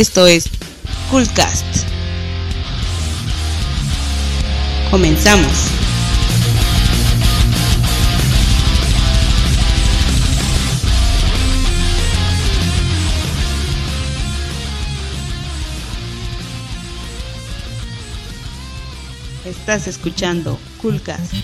Esto es Coolcast. Comenzamos. Estás escuchando Coolcast.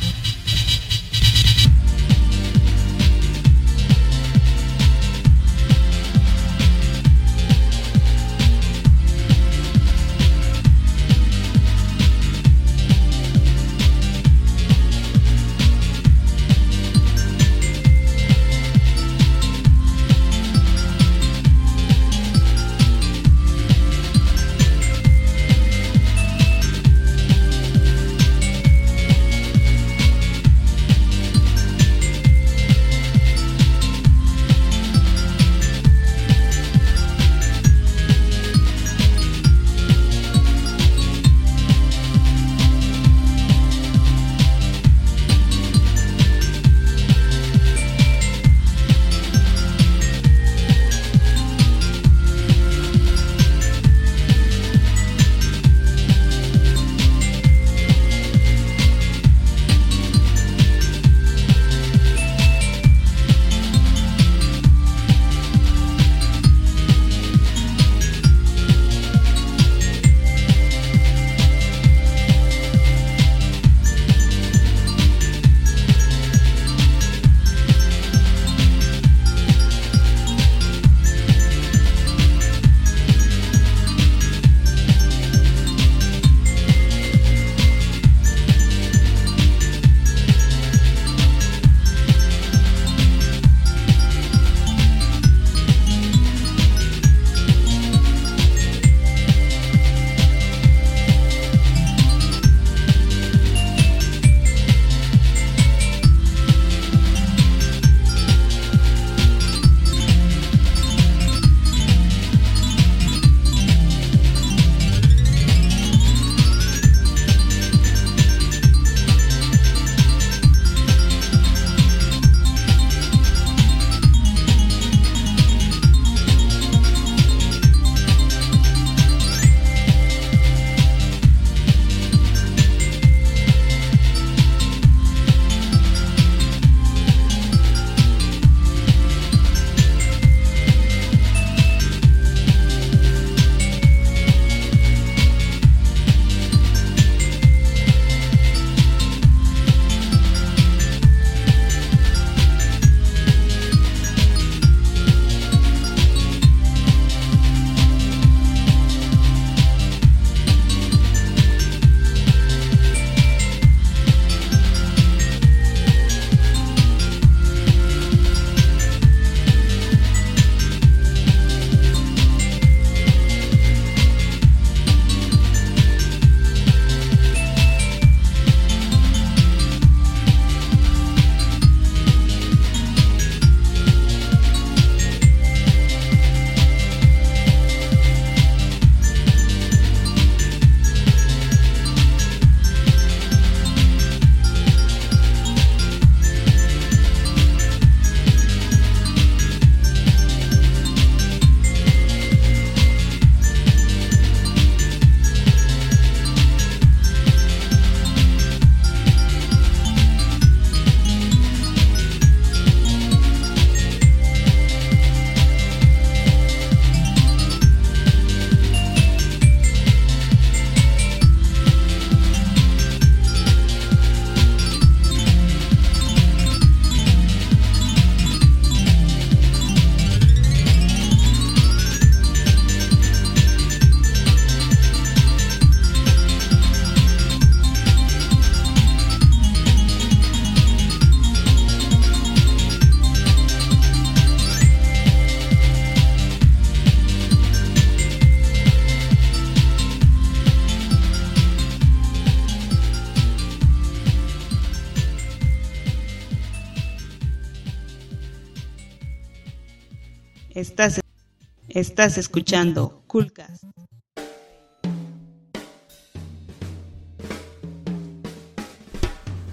Estás escuchando Coolcast.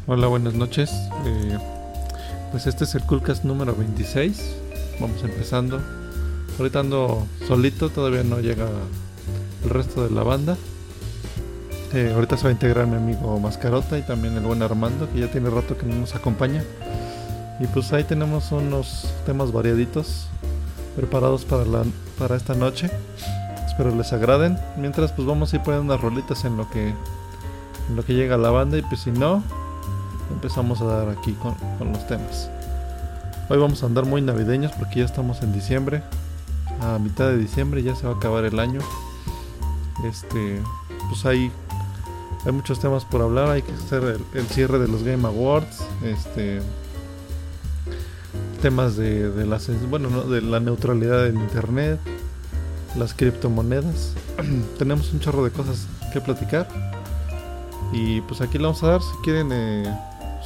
Hola, buenas noches. Eh, pues este es el Coolcast número 26. Vamos empezando. Ahorita ando solito, todavía no llega el resto de la banda. Eh, ahorita se va a integrar mi amigo Mascarota y también el buen Armando, que ya tiene rato que no nos acompaña. Y pues ahí tenemos unos temas variaditos preparados para, la, para esta noche. Espero les agraden. Mientras pues vamos a ir poniendo unas rolitas en lo que, en lo que llega la banda y pues si no, empezamos a dar aquí con, con los temas. Hoy vamos a andar muy navideños porque ya estamos en diciembre. A mitad de diciembre ya se va a acabar el año. Este, pues hay, hay muchos temas por hablar. Hay que hacer el, el cierre de los Game Awards. Este, temas de, de, la, bueno, ¿no? de la neutralidad del internet, las criptomonedas. Tenemos un chorro de cosas que platicar. Y pues aquí le vamos a dar. Si quieren eh,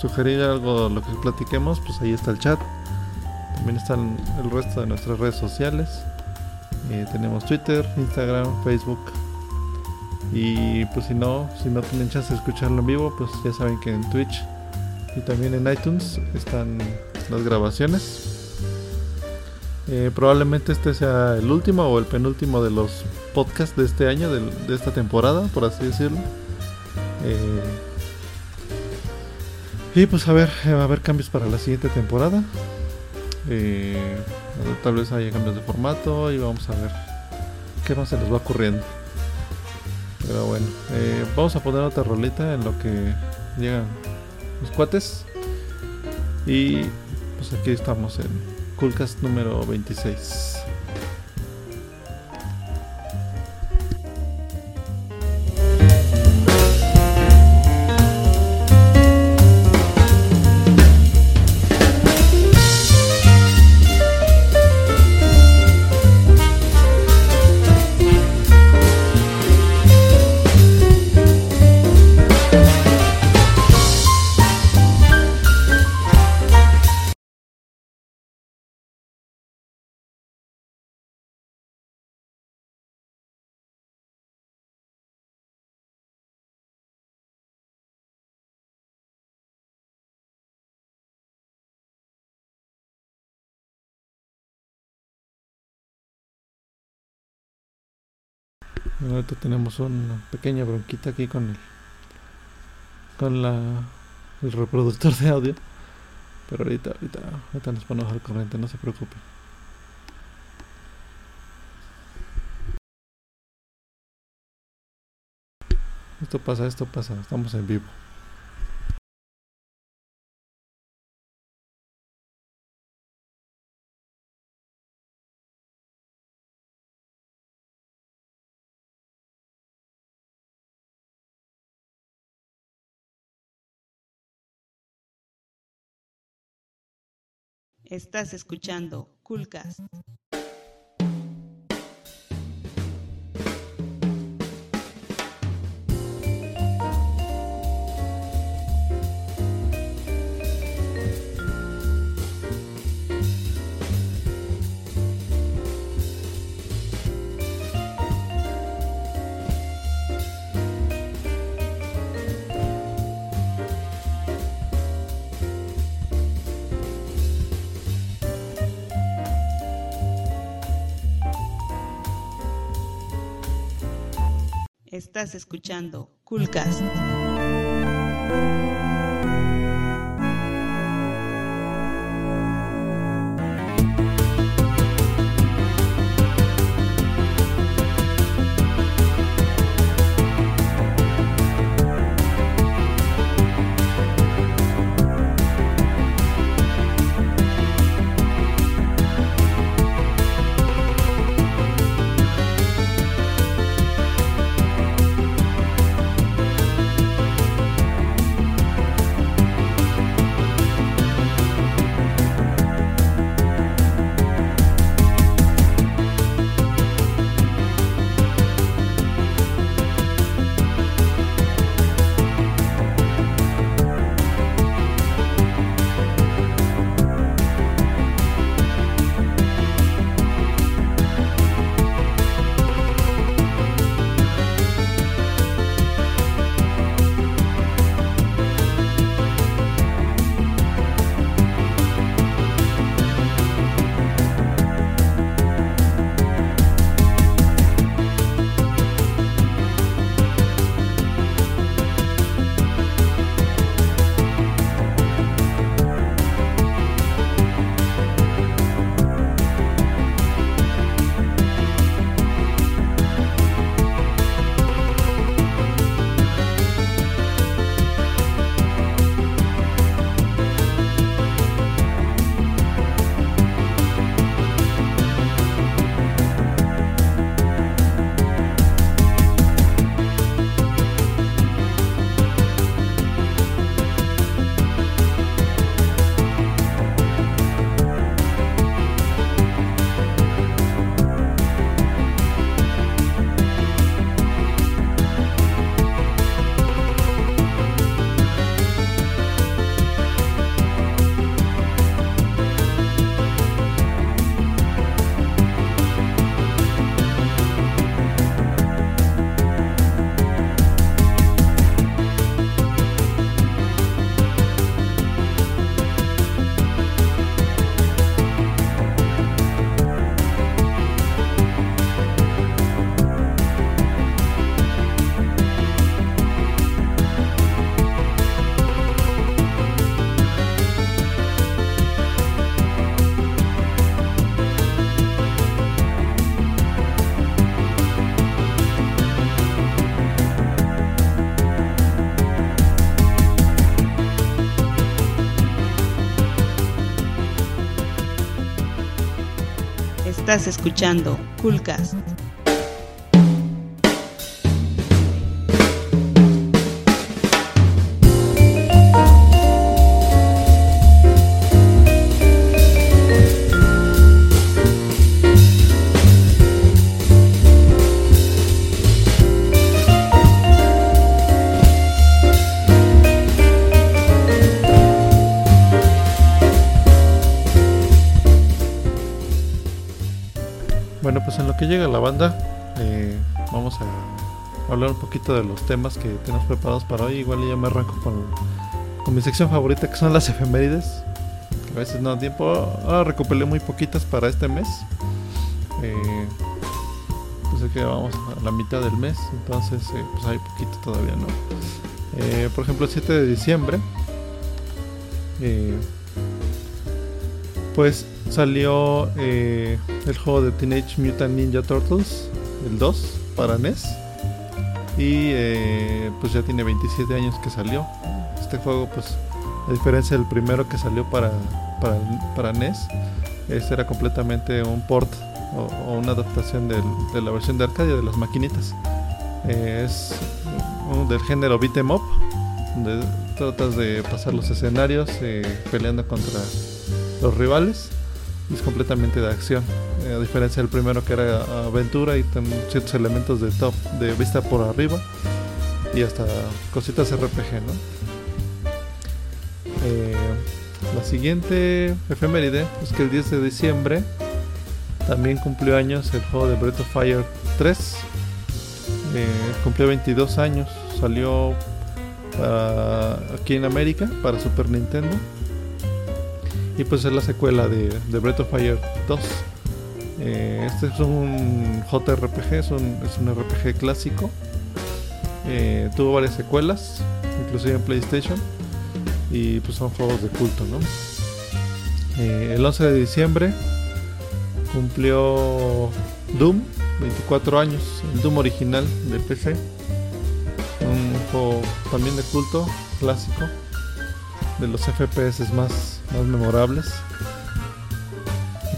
sugerir algo lo que platiquemos, pues ahí está el chat. También están el resto de nuestras redes sociales. Eh, tenemos Twitter, Instagram, Facebook. Y pues si no, si no tienen chance de escucharlo en vivo, pues ya saben que en Twitch y también en iTunes están las grabaciones. Eh, probablemente este sea el último o el penúltimo de los podcasts de este año, de, esta temporada, por así decirlo. Eh, y pues a ver, va a haber cambios para la siguiente temporada. Eh, tal vez haya cambios de formato y vamos a ver qué más se nos va ocurriendo. Pero bueno, eh, vamos a poner otra rolita en lo que llegan los cuates. Y pues aquí estamos en Coolcast número 26. Ahorita tenemos una pequeña bronquita aquí con el con la el reproductor de audio. Pero ahorita, ahorita, ahorita nos ponemos al corriente, no se preocupen. Esto pasa, esto pasa, estamos en vivo. Estás escuchando Coolcast. Estás escuchando Coolcast. Estás escuchando Coolcast. Llega la banda, eh, vamos a hablar un poquito de los temas que tenemos preparados para hoy. Igual ya me arranco con, con mi sección favorita, que son las efemérides. que A veces no da tiempo. Ahora recopilé muy poquitas para este mes. Eh, pues es que vamos a la mitad del mes, entonces eh, pues hay poquito todavía, ¿no? Eh, por ejemplo, el 7 de diciembre. pues salió eh, el juego de Teenage Mutant Ninja Turtles, el 2, para NES. Y eh, pues ya tiene 27 años que salió. Este juego, pues, a diferencia del primero que salió para, para, para NES, este era completamente un port o, una adaptación de la versión de arcade de las maquinitas. Eh, es del género beat 'em up, donde tratas de pasar los escenarios eh, peleando contra los rivales es completamente de acción eh, a diferencia del primero que era aventura y ciertos elementos de top de vista por arriba y hasta cositas RPG ¿no? Eh, la siguiente efeméride es que el 10 de diciembre también cumplió años el juego de Breath of Fire 3 Eh, cumplió 22 años salió para- aquí en América para Super Nintendo y pues es la secuela de Breath of Fire 2. Eh, este es un JRPG, es un, es RPG clásico. Eh, tuvo varias secuelas, inclusive en PlayStation. Y pues son juegos de culto, ¿no? Eh, el 11 de diciembre cumplió Doom, 24 años, el Doom original de PC. Un juego también de culto, clásico de los FPS más memorables.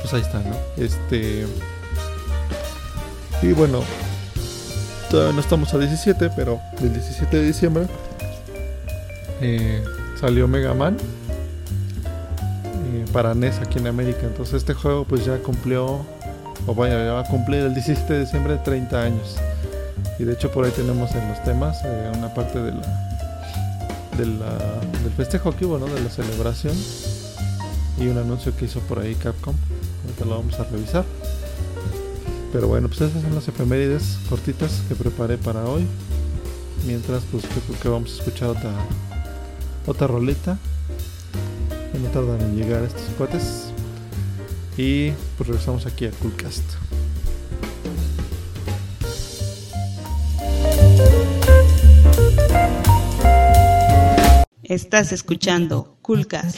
Pues ahí está, ¿no? Este. Y bueno, todavía no estamos a 17, pero el 17 de diciembre eh, salió Mega Man eh, para NES aquí en América. Entonces este juego pues ya cumplió, o vaya, ya va a cumplir el 17 de diciembre 30 años. Y de hecho por ahí tenemos en los temas eh, una parte de la- del festejo que hubo, ¿no? De la celebración. Y un anuncio que hizo por ahí Capcom. Ahorita lo vamos a revisar. Pero bueno, pues esas son las efemérides cortitas que preparé para hoy. Mientras, pues creo que vamos a escuchar otra, otra roleta. No tardan en llegar estos cuates. Y pues regresamos aquí a Coolcast. Estás escuchando Coolcast.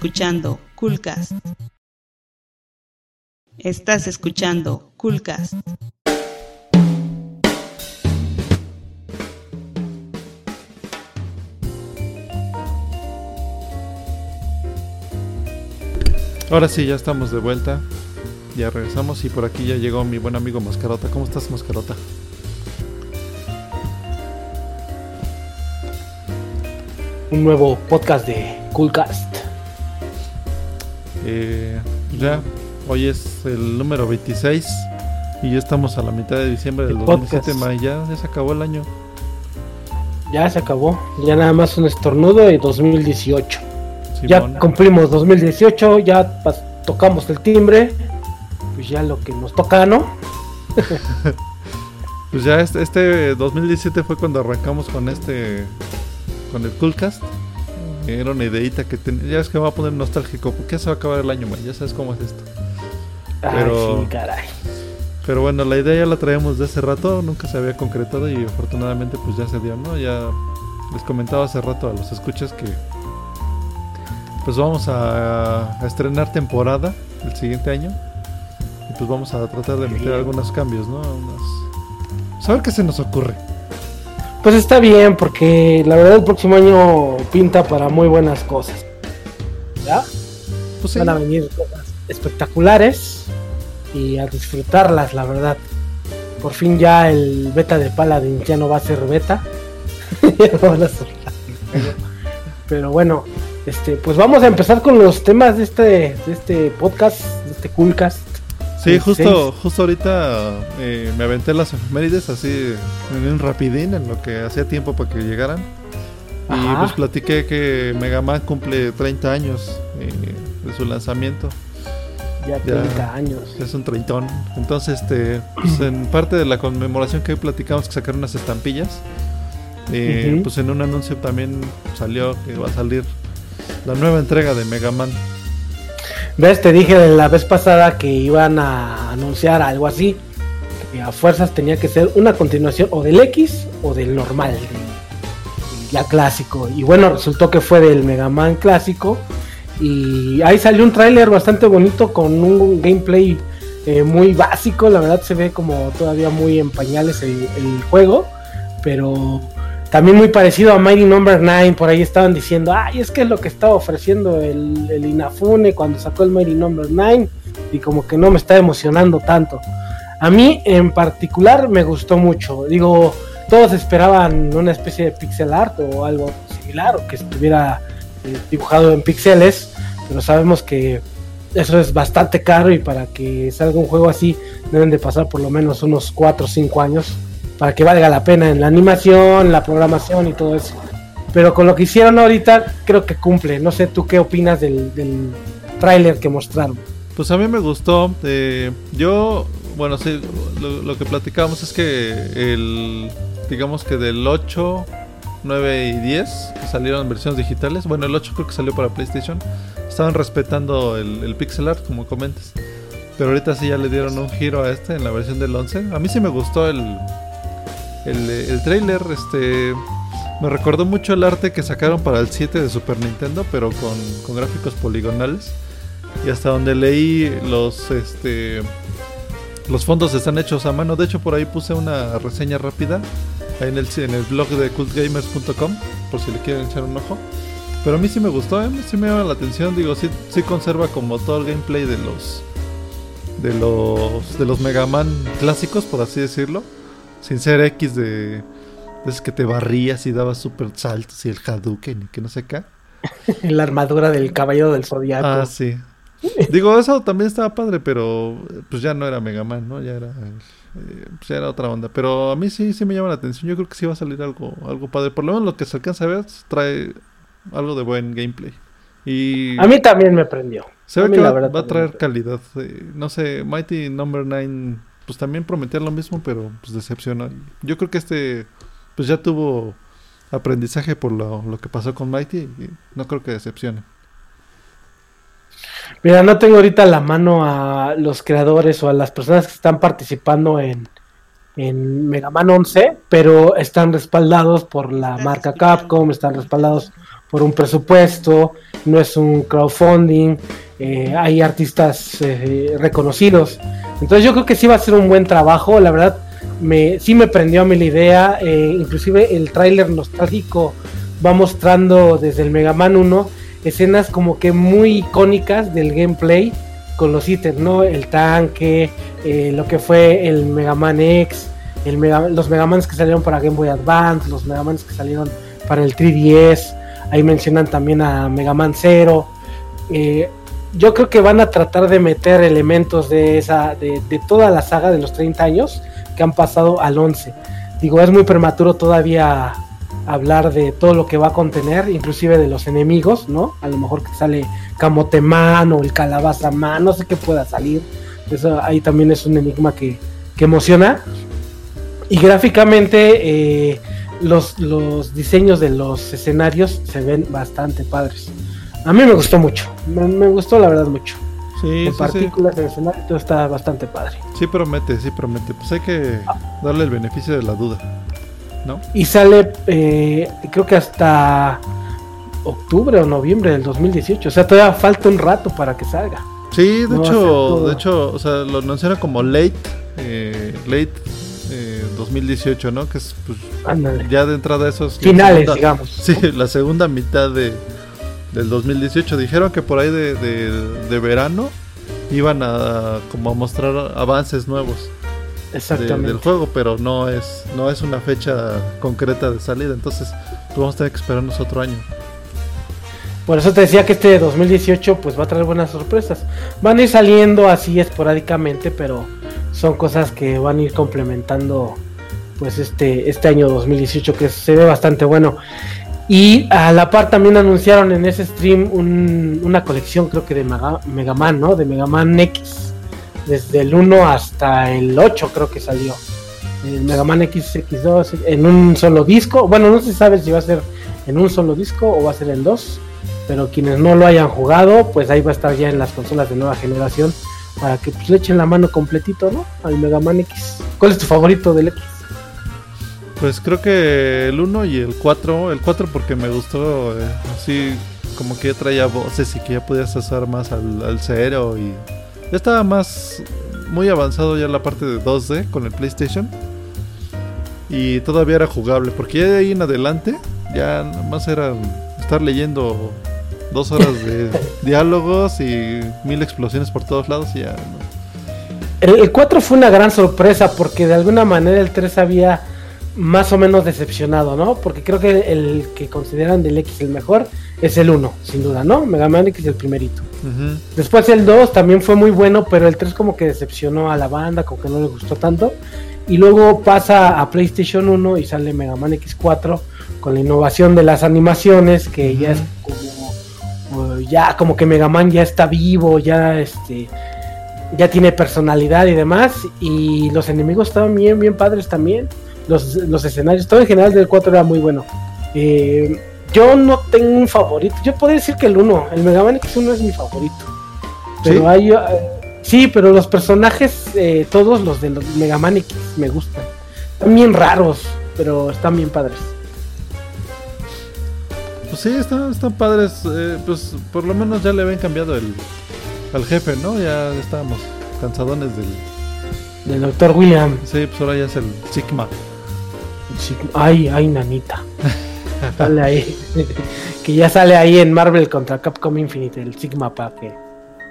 Escuchando Coolcast. Estás escuchando Coolcast. Ahora sí, ya estamos de vuelta. Ya regresamos y por aquí ya llegó mi buen amigo Mascarota. ¿Cómo estás, Mascarota? Un nuevo podcast de Coolcast. Eh, ya, hoy es el número 26 y ya estamos a la mitad de diciembre del El 2017. podcast. ma, ya, ya se acabó el año. Ya se acabó. Ya nada más un estornudo y 2018. Ya Simón. cumplimos 2018, ya tocamos el timbre. Pues ya lo que nos toca, ¿no? Pues ya este, este 2017 fue cuando arrancamos con este, con el Coolcast. Era una ideita que tenía. Ya es que me va a poner nostálgico. porque ya se va a acabar el año, man. Ya sabes cómo es esto. Pero- Ay, sí, caray. Pero bueno, la idea ya la traíamos de hace rato, nunca se había concretado y afortunadamente pues ya se dio, ¿no? Ya les comentaba hace rato a los escuchas que pues vamos a, a estrenar temporada el siguiente año y pues vamos a tratar de meter algunos cambios, ¿no? Unos... pues, a ver qué se nos ocurre. Pues está bien, porque la verdad el próximo año pinta para muy buenas cosas. ¿Ya? Pues sí, Van a venir cosas espectaculares y a disfrutarlas, la verdad. Por fin ya el beta de Paladin ya no va a ser beta. Ya no van a el juego. Pero bueno, este, pues vamos a empezar con los temas de este, de este podcast, de este Coolcast. Sí, justo, justo ahorita eh, me aventé las efemérides así en un rapidín, en lo que hacía tiempo para que llegaran. Y pues platiqué que Mega Man cumple 30 años eh, de su lanzamiento. Ya 30 años. Es un treintón. Entonces, este, pues en parte de la conmemoración que hoy platicamos que sacaron unas estampillas. eh. Pues en un anuncio también salió que va a salir la nueva entrega de Mega Man. ¿Ves? Te dije la vez pasada que iban a anunciar algo así. Que a fuerzas tenía que ser una continuación o del X o del normal, ya clásico. Y bueno, resultó que fue del Mega Man clásico. Y ahí salió un tráiler bastante bonito con un gameplay eh, muy básico. La verdad se ve como todavía muy en pañales el juego. Pero también muy parecido a Mighty Number 9. Por ahí estaban diciendo, ay, es que es lo que estaba ofreciendo el, el Inafune cuando sacó el Mighty Number 9. Y como que no me está emocionando tanto. A mí en particular me gustó mucho. Digo, todos esperaban una especie de pixel art o algo similar, o que estuviera eh, dibujado en píxeles, pero sabemos que eso es bastante caro y para que salga un juego así deben de pasar por lo menos unos 4 o 5 años para que valga la pena en la animación, la programación y todo eso. Pero con lo que hicieron ahorita creo que cumple. No sé tú qué opinas del, del tráiler que mostraron. Pues a mí me gustó. eh, yo, bueno, sí, lo, que platicábamos es que el, digamos que del 8, 9 y 10, que salieron versiones digitales, bueno, el 8 creo que salió para PlayStation, estaban respetando el, el pixel art, como comentas. Pero ahorita sí ya le dieron un giro a este en la versión del 11. A mí sí me gustó el, el, el trailer, este... Me recordó mucho el arte que sacaron para el 7 de Super Nintendo, pero con, con gráficos poligonales. Y hasta donde leí los este los fondos están hechos a mano. De hecho, por ahí puse una reseña rápida ahí en el, en el blog de cultgamers.com por si le quieren echar un ojo. Pero a mí sí me gustó, ¿eh? sí me llama la atención. Digo, sí, sí conserva como todo el gameplay de los de los de los Mega Man clásicos, por así decirlo, sin ser X de, esos que te barrías y dabas super saltos y el Hadouken y que no sé qué. la armadura del caballero del zodiaco. Ah, sí. Digo, eso también estaba padre, pero pues ya no era Mega Man, ¿no? Ya era, eh, pues ya era otra onda. Pero a mí sí, sí me llama la atención. Yo creo que sí va a salir algo, algo padre. Por lo menos lo que se alcanza a ver trae algo de buen gameplay. Y A mí también me prendió. se ve que va, a traer calidad. Eh, no sé, Mighty Number 9 pues también prometía lo mismo, pero pues decepcionó. Yo creo que este pues ya tuvo aprendizaje por lo, lo que pasó con Mighty y no creo que decepcione. Mira, no tengo ahorita la mano a los creadores o a las personas que están participando en, en Mega Man 11, pero están respaldados por la marca. Capcom, están respaldados por un presupuesto, no es un crowdfunding, eh, hay artistas eh, reconocidos. Entonces yo creo que sí va a ser un buen trabajo, la verdad me, sí me prendió a mí la idea, eh, inclusive el tráiler nostálgico va mostrando desde el Mega Man 1 escenas como que muy icónicas del gameplay con los ítems, ¿no? El tanque, lo que fue el Mega Man X, Mega, los Megamans que salieron para Game Boy Advance, los Megamans que salieron para el 3DS, ahí mencionan también a Mega Man Zero. Eh, yo creo que van a tratar de meter elementos de esa, de, toda la saga de los 30 años que han pasado al 11. Digo, es muy prematuro todavía hablar de todo lo que va a contener, inclusive de los enemigos, ¿no? A lo mejor que sale Camoteman o el Calabazaman, no sé qué pueda salir. Eso ahí también es un enigma que, que emociona. Y gráficamente eh, los, los diseños de los escenarios se ven bastante padres. A mí me gustó mucho, me, gustó la verdad mucho. Sí, en partículas, el escenario, todo está bastante padre. Sí promete, sí promete. Pues hay que darle el beneficio de la duda, ¿no? Y sale, eh, creo que hasta octubre o noviembre del 2018. O sea, todavía falta un rato para que salga. Sí, de hecho, de hecho, o sea, lo anunciaron como late, eh, late 2018, ¿no? Que es pues, ya de entrada esos finales, digamos. Sí, la segunda mitad de, del 2018. Dijeron que por ahí de, de, verano iban a como a mostrar avances nuevos del juego, pero no es no es una fecha concreta de salida, entonces pues, vamos a tener que esperarnos otro año. Por eso te decía que este 2018 pues va a traer buenas sorpresas. Van a ir saliendo así esporádicamente, pero son cosas que van a ir complementando pues este, este año 2018 que se ve bastante bueno. Y a la par también anunciaron en ese stream una colección creo que de Mega, Man, ¿no? De Mega Man X. Desde el 1 hasta el 8 creo que salió. Mega Man X, X2 en un solo disco. Bueno, no se sabe si va a ser en un solo disco o va a ser en dos. Pero quienes no lo hayan jugado, pues ahí va a estar ya en las consolas de nueva generación. Para que pues, le echen la mano completito, ¿no? Al Mega Man X. ¿Cuál es tu favorito del X? Pues creo que el 1 y el 4. El 4 porque me gustó eh, así como que ya traía voces y que ya podías usar más al, al y ya estaba más muy avanzado ya la parte de 2D con el PlayStation. Y todavía era jugable porque ya de ahí en adelante ya más era estar leyendo dos horas de diálogos y mil explosiones por todos lados y ya El, el 4 fue una gran sorpresa porque de alguna manera el 3 había más o menos decepcionado, ¿no? Porque creo que el que consideran del X el mejor es el 1, sin duda, ¿no? Mega Man X el primerito. Después el 2 también fue muy bueno, pero el 3 como que decepcionó a la banda, como que no le gustó tanto. Y luego pasa a PlayStation 1 y sale Mega Man X4 con la innovación de las animaciones, que ya es como ya como que Mega Man ya está vivo, ya este ya tiene personalidad y demás y los enemigos estaban bien bien padres también los, escenarios, todo en general del 4 era muy bueno. Eh, yo no tengo un favorito, yo podría decir que el 1, el Mega Man X1 es mi favorito. Pero ¿Sí? hay... Eh, sí, pero los personajes, eh, todos los de los Mega Man X me gustan. Están bien raros, pero están bien padres. Pues sí, están, están padres. pues por lo menos ya le habían cambiado el, al jefe, ¿no? Ya estábamos cansadones del... Del Dr. William. Sí, pues ahora ya es el Sigma. Ay, ay, nanita. sale ahí. que ya sale ahí en Marvel contra Capcom Infinite, el Sigma para que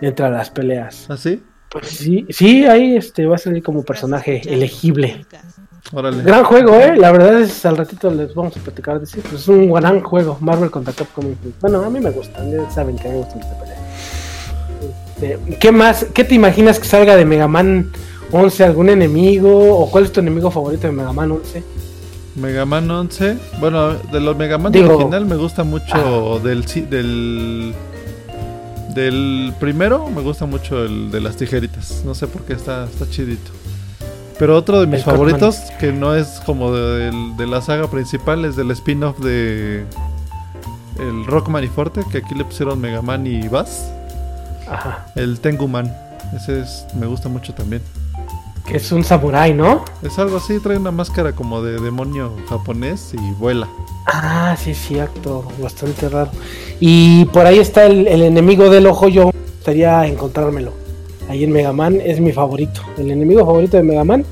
entra a las peleas. ¿Ah, sí? Pues sí, sí, ahí este va a salir como personaje elegible. Órale. Gran juego, eh. La verdad es al ratito les vamos a platicar de sí, pues es un gran juego, Marvel contra Capcom. Bueno, a mí me gusta, ya saben que a mí me gusta esta pelea. Este, ¿Qué más? ¿Qué te imaginas que salga de Mega Man 11? ¿Algún enemigo? ¿O cuál es tu enemigo favorito de Mega Man 11? Mega Man 11. Bueno, de los Mega Man original me gusta mucho del, del del primero me gusta mucho el de las tijeritas. No sé por qué está, está chidito. Pero otro de mis favoritos, que no es como de, la saga principal, es del spin-off de el Rockman y Forte, que aquí le pusieron Mega Man y Bass. Ajá. El Tenguman. Ese es, me gusta mucho también. Que es un samurái, ¿no? Es algo así, trae una máscara como de demonio japonés y vuela. Ah, sí, cierto, bastante raro. Y por ahí está el, el enemigo del ojo, yo me gustaría encontrármelo. Ahí en Mega Man es mi favorito. El enemigo favorito de Mega Man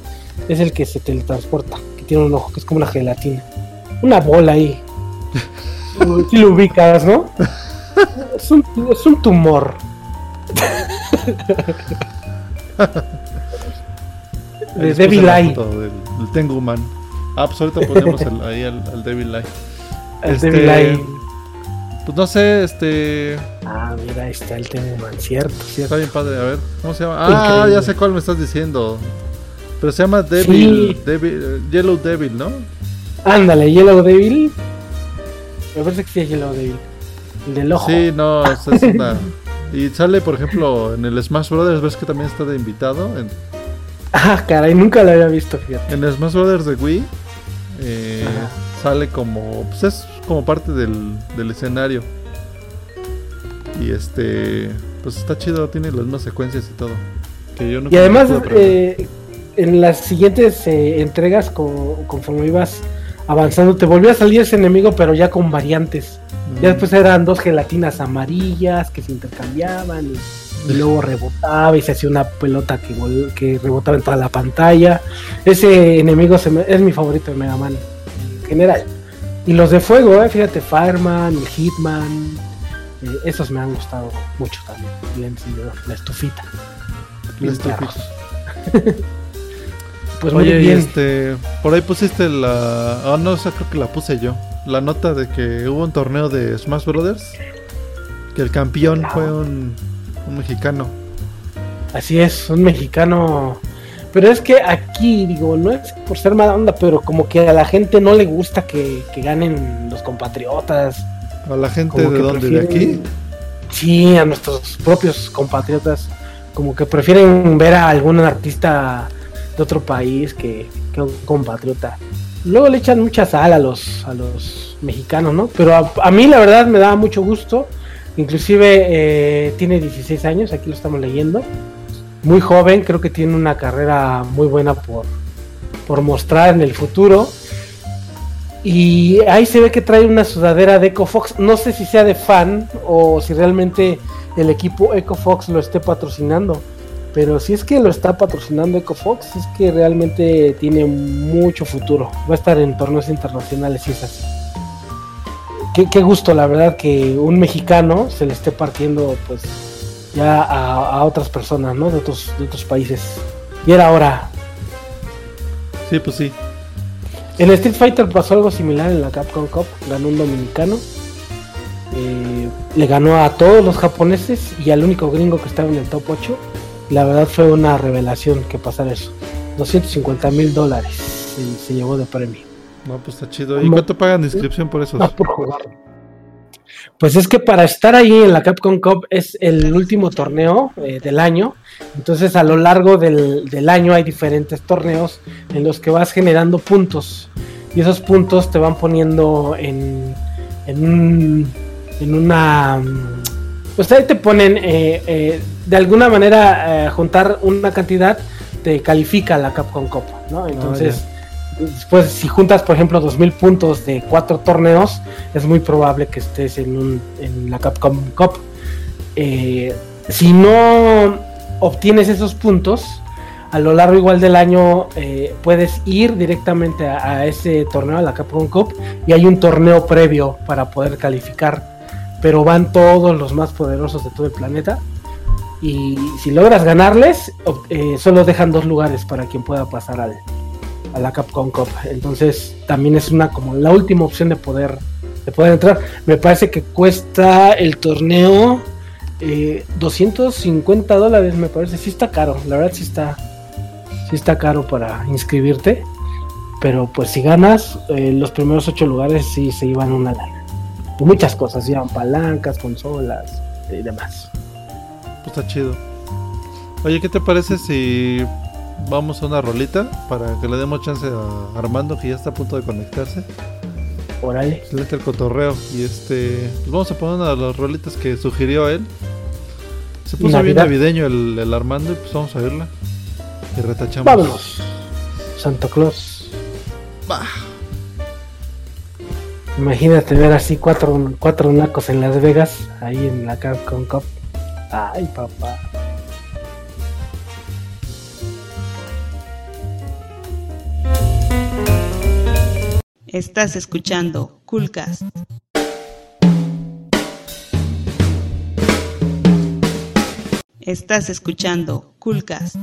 es el que se teletransporta, que tiene un ojo, que es como una gelatina. Una bola ahí. Si lo ubicas, ¿no? Es un, es un tumor. De Devil Eye. foto del, del Tenguman. Ah, pues ahorita ponemos el- ahí al, Devil Eye. El Este, Devil Eye. Pues no sé, este. Ah, mira, ahí está el Tenguman, cierto, cierto. Está bien padre, a ver, ¿cómo se llama? Ah, Increíble. ya sé cuál me estás diciendo. Pero se llama Devil, Devil eh, Yellow Devil, ¿no? Ándale, Yellow Devil. Me parece que sí es Yellow Devil. El del ojo. Sí, no, esa es una. Y sale, por ejemplo, en el Smash Brothers, ves que también está de invitado. En, Ah, caray, nunca lo había visto, fíjate. en el Smash Brothers de Wii, eh. Sale como. Pues es como parte del, del escenario. Y este. Pues está chido, tiene las mismas secuencias y todo. Que yo Y además, eh, en las siguientes eh, entregas, co- conforme ibas avanzando, te volvió a salir ese enemigo, pero ya con variantes. Ya después eran dos gelatinas amarillas que se intercambiaban y, y luego rebotaba y se hacía una pelota que, que rebotaba en toda la pantalla. Ese enemigo se me- es mi favorito de Mega Man general. Y los de fuego, eh, fíjate, Fireman, el Hitman, eh, esos me han gustado mucho también. El encendedor, la estufita. La estufita. pues muy y bien. este, por ahí pusiste la, ah no, esa creo que la puse yo, la nota de que hubo un torneo de Smash Brothers, que el campeón fue un, un mexicano. Así es, un mexicano. Pero es que aquí, digo, no es por ser mala onda, pero como que a la gente no le gusta que, que ganen los compatriotas. A la gente Como de dónde, de aquí. Sí, a nuestros propios compatriotas. Como que prefieren ver a algún artista de otro país que, que un compatriota. Luego le echan mucha sal a los, a los mexicanos, ¿no? Pero a, a mí la verdad me da mucho gusto. Inclusive eh, tiene 16 años, aquí lo estamos leyendo. Muy joven, creo que tiene una carrera muy buena por, por mostrar en el futuro. Y ahí se ve que trae una sudadera de EcoFox. No sé si sea de fan o si realmente el equipo EcoFox lo esté patrocinando. Pero si es que lo está patrocinando EcoFox, es que realmente tiene mucho futuro. Va a estar en torneos internacionales si es así. Qué, qué gusto, la verdad, que un mexicano se le esté partiendo pues ya a, a otras personas, ¿no? De otros, de otros países. Y era hora. Sí, pues sí. En Street Fighter pasó algo similar en la Capcom Cup, ganó un dominicano. Eh, le ganó a todos los japoneses y al único gringo que estaba en el top 8. La verdad fue una revelación que pasara eso. 250 mil dólares se, se llevó de premio. No, pues está chido. ¿Y cuánto pagan de inscripción por eso? No por jugar. Pues es que para estar ahí en la Capcom Cup es el último torneo eh, del año. Entonces a lo largo del, del año hay diferentes torneos en los que vas generando puntos. Y esos puntos te van poniendo en, en, un- una... mm, Pues ahí te ponen, eh, eh, de alguna manera, eh, juntar una cantidad te califica la Capcom Cup, ¿no? Entonces, después si juntas, por ejemplo, 2.000 puntos de cuatro torneos, es muy probable que estés en, un, en la Capcom Cup. Eh, si no obtienes esos puntos, a lo largo igual del año eh, puedes ir directamente a, ese torneo, a la Capcom Cup, y hay un torneo previo para poder calificar. Pero van todos los más poderosos de todo el planeta. Y si logras ganarles, eh, solo dejan dos lugares para quien pueda pasar al, a la Capcom Cup. Entonces también es una como la última opción de poder de poder entrar. Me parece que cuesta el torneo eh, 250 dólares, me parece. Sí está caro, la verdad sí está sí está caro para inscribirte. Pero pues si ganas, eh, los primeros ocho lugares sí se iban una lana. Muchas cosas, iban palancas, consolas y demás. Pues está chido. Oye, ¿qué te parece si vamos a una rolita para que le demos chance a Armando que ya está a punto de conectarse? Órale. Se le el cotorreo y este, pues vamos a poner una de las rolitas que sugirió él. Se puso bien navideño el, el Armando y pues vamos a oírla. Y retachamos. Vámonos. Santa Claus. Va. Imagínate ver así cuatro, cuatro nacos en Las Vegas, ahí en la Capcom Cup. Ay, papá. Estás escuchando Coolcast. Estás escuchando Coolcast.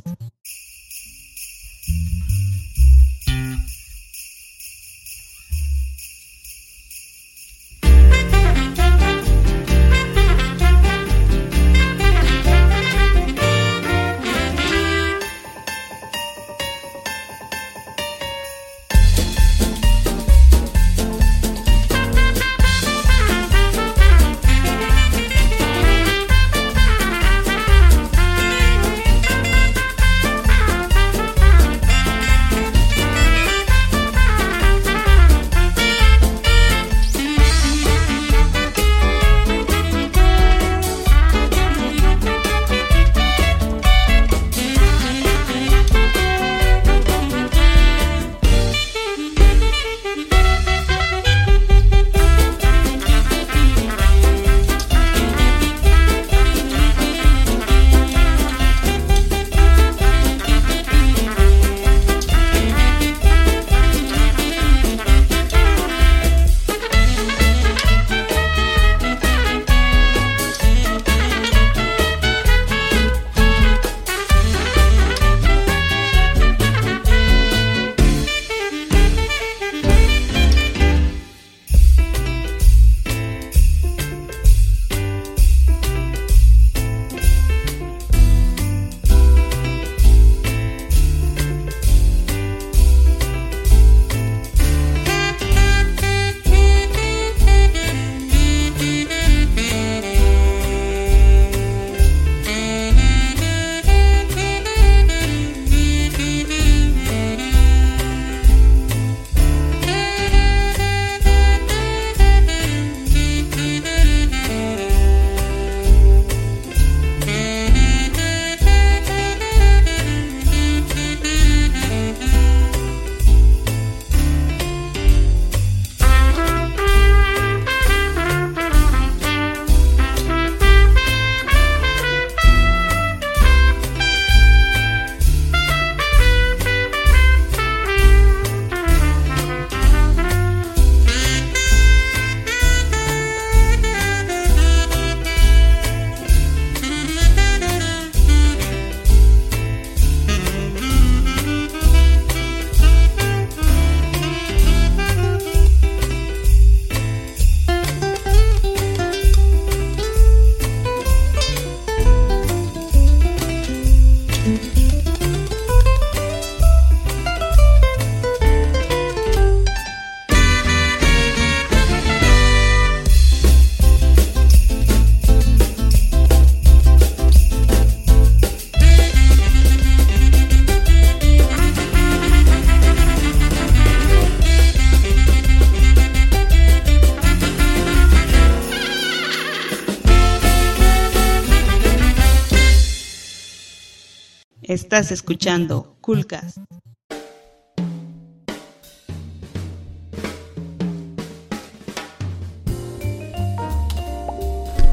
Estás escuchando Coolcast.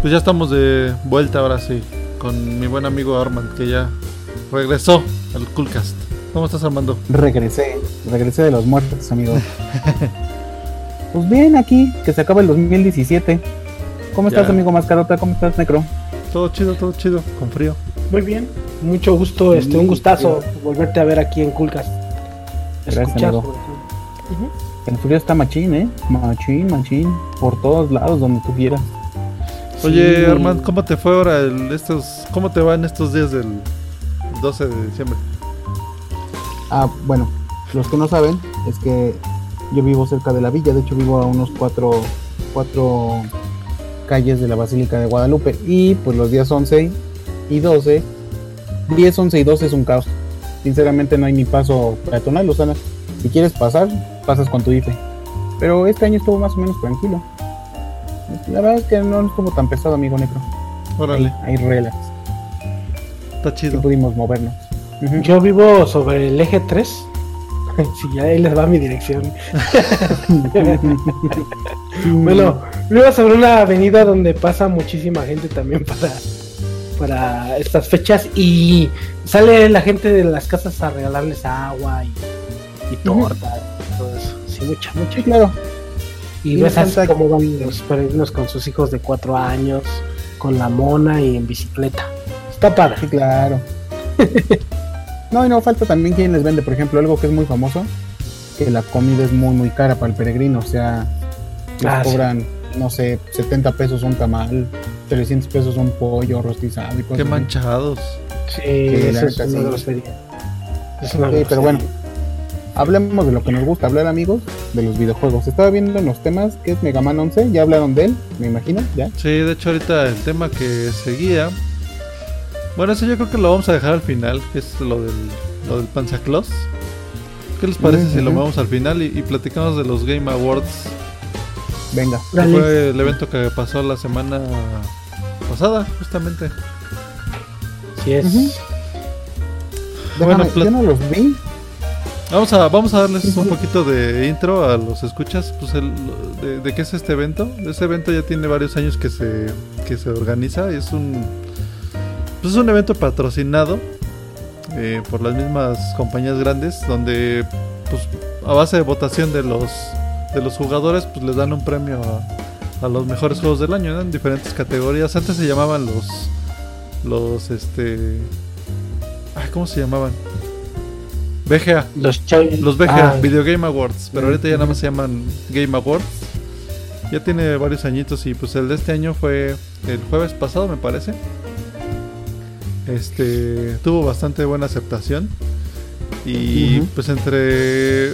Pues ya estamos de vuelta ahora sí, con mi buen amigo Armand, que ya regresó al Coolcast. ¿Cómo estás, Armando? Regresé, regresé de los muertos, amigo. pues bien, aquí, que se acaba el 2017. ¿Cómo estás, Ya. amigo Mascarota? ¿Cómo estás, Necro? Todo chido, todo chido, con frío. Muy bien. Mucho gusto, este, un gustazo volverte a ver aquí en Coolcast. Gracias, Escuchar amigo. todo. Ujú. El frío está machín, ¿eh? Machín, machín. Por todos lados, donde tú quieras. Oye, Sí. Armand, ¿cómo te fue ahora el, estos, cómo te va en estos días del 12 de diciembre? Ah, bueno, los que no saben, es que yo vivo cerca de la villa. De hecho, vivo a unos cuatro, cuatro calles de la Basílica de Guadalupe. Y pues los días 11 y 12, 10, 11 y 12 es un caos. Sinceramente no hay ni paso peatonal, o sea, si quieres pasar, pasas con tu IFE. Pero este año estuvo más o menos tranquilo. La verdad es que no estuvo tan pesado, amigo Necro. Órale, Hay reglas, está chido. pudimos movernos. Yo vivo sobre el eje 3. Sí, ahí les va mi dirección. Bueno, vivo sobre una avenida donde pasa muchísima gente también para, para estas fechas y sale la gente de las casas a regalarles agua y, y tortas y todo eso. Sí, mucha, mucha. Sí, claro. Y Sí, ves así como van los peregrinos con sus hijos de cuatro años, con la mona y en bicicleta. Está padre. Sí, claro. No, y no falta también quien les vende, por ejemplo, algo que es muy famoso, que la comida es muy, muy cara para el peregrino, o sea, les Ah, sí. No sé, 70 pesos un tamal, 300 pesos un pollo rostizado y cosas Qué manchados. Sí, la eso es neta, una sí. grosería. Es una Sí, pero bueno, hablemos de lo que nos gusta hablar, amigos, de los videojuegos. Estaba viendo en los temas que es Mega Man 11, ya hablaron de él, me imagino, ¿ya? Sí, de hecho ahorita el tema que seguía. Bueno, eso yo creo que lo vamos a dejar al final, que es lo del, lo del Panzacloss. ¿Qué les parece si lo movemos al final y, y platicamos de los Game Awards? Venga. Fue el evento que pasó la semana pasada, justamente. Sí es. Bueno, Déjame, plat- yo no los vi, Vamos a, vamos a darles un poquito de intro a los escuchas, pues el, de, de qué es este evento. Este evento ya tiene varios años que se, que se organiza. Es un, pues es un evento patrocinado eh, por las mismas compañías grandes, donde pues a base de votación de los, de los jugadores, pues les dan un premio a, a los mejores juegos del año, ¿no? En diferentes categorías. Antes se llamaban los, los, este, ay, ¿cómo se llamaban? BGA. Los, Los VGA, Ah, Video Game Awards, pero ahorita ya nada más se llaman Game Awards. Ya tiene varios añitos y pues el de este año fue el jueves pasado, me parece. Este tuvo bastante buena aceptación y pues entre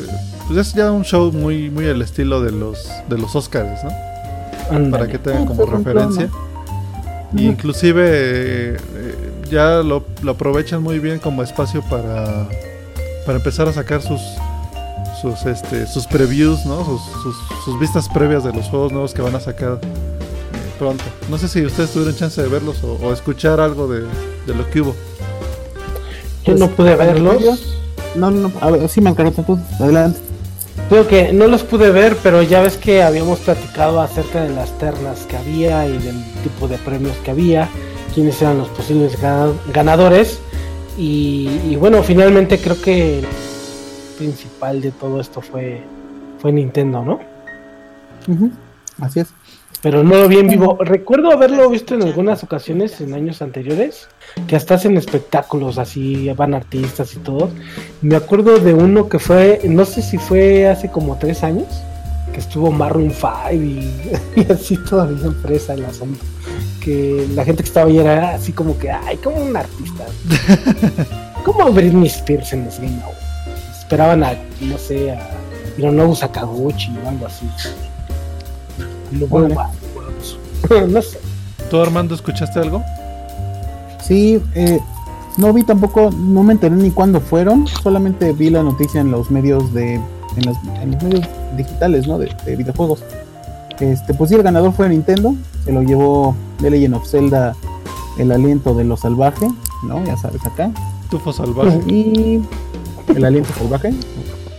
pues es ya un show muy muy al estilo de los de los Oscars, ¿no? ándale. Para que tengan como pues, referencia. Ujú. Inclusive eh, eh, ya lo, lo aprovechan muy bien como espacio para, para empezar a sacar sus sus este sus previews, ¿no? Sus, sus, sus vistas previas de los juegos nuevos que van a sacar eh, pronto. No sé si ustedes tuvieron chance de verlos o, o escuchar algo de, de lo que hubo. Yo no pude verlos. No, no, no, a ver, sí, Mancarota, tú, adelante. Creo que no los pude ver, pero ya ves que habíamos platicado acerca de las ternas que había y del tipo de premios que había, quiénes eran los posibles gana- ganadores. Y, bueno, finalmente creo que el principal de todo esto fue, fue Nintendo, ¿no? Ujú, Así es. Pero no lo vi en vivo. Recuerdo haberlo visto en algunas ocasiones en años anteriores, que hasta hacen espectáculos así, van artistas y todo. Me acuerdo de uno que fue, no sé si fue hace como tres años, que estuvo Maroon 5 y, y así todavía en fresa el asunto. Que la gente que estaba ahí era así como que, ay, como un artista. como Britney Spears en Game. Esperaban a, no sé, a Hironobu Sakaguchi o algo así. Luego, Órale. no sé. ¿Tú Armando escuchaste algo? Sí, eh, no vi tampoco, no me enteré ni cuándo fueron, solamente vi la noticia en los medios de, en los, en los medios digitales, ¿no? De, de videojuegos. Este, pues sí, el ganador fue Nintendo, se lo llevó The Legend of Zelda, el aliento de lo salvaje, ¿no? Ya sabes acá. Tufo salvaje. Y el aliento salvaje.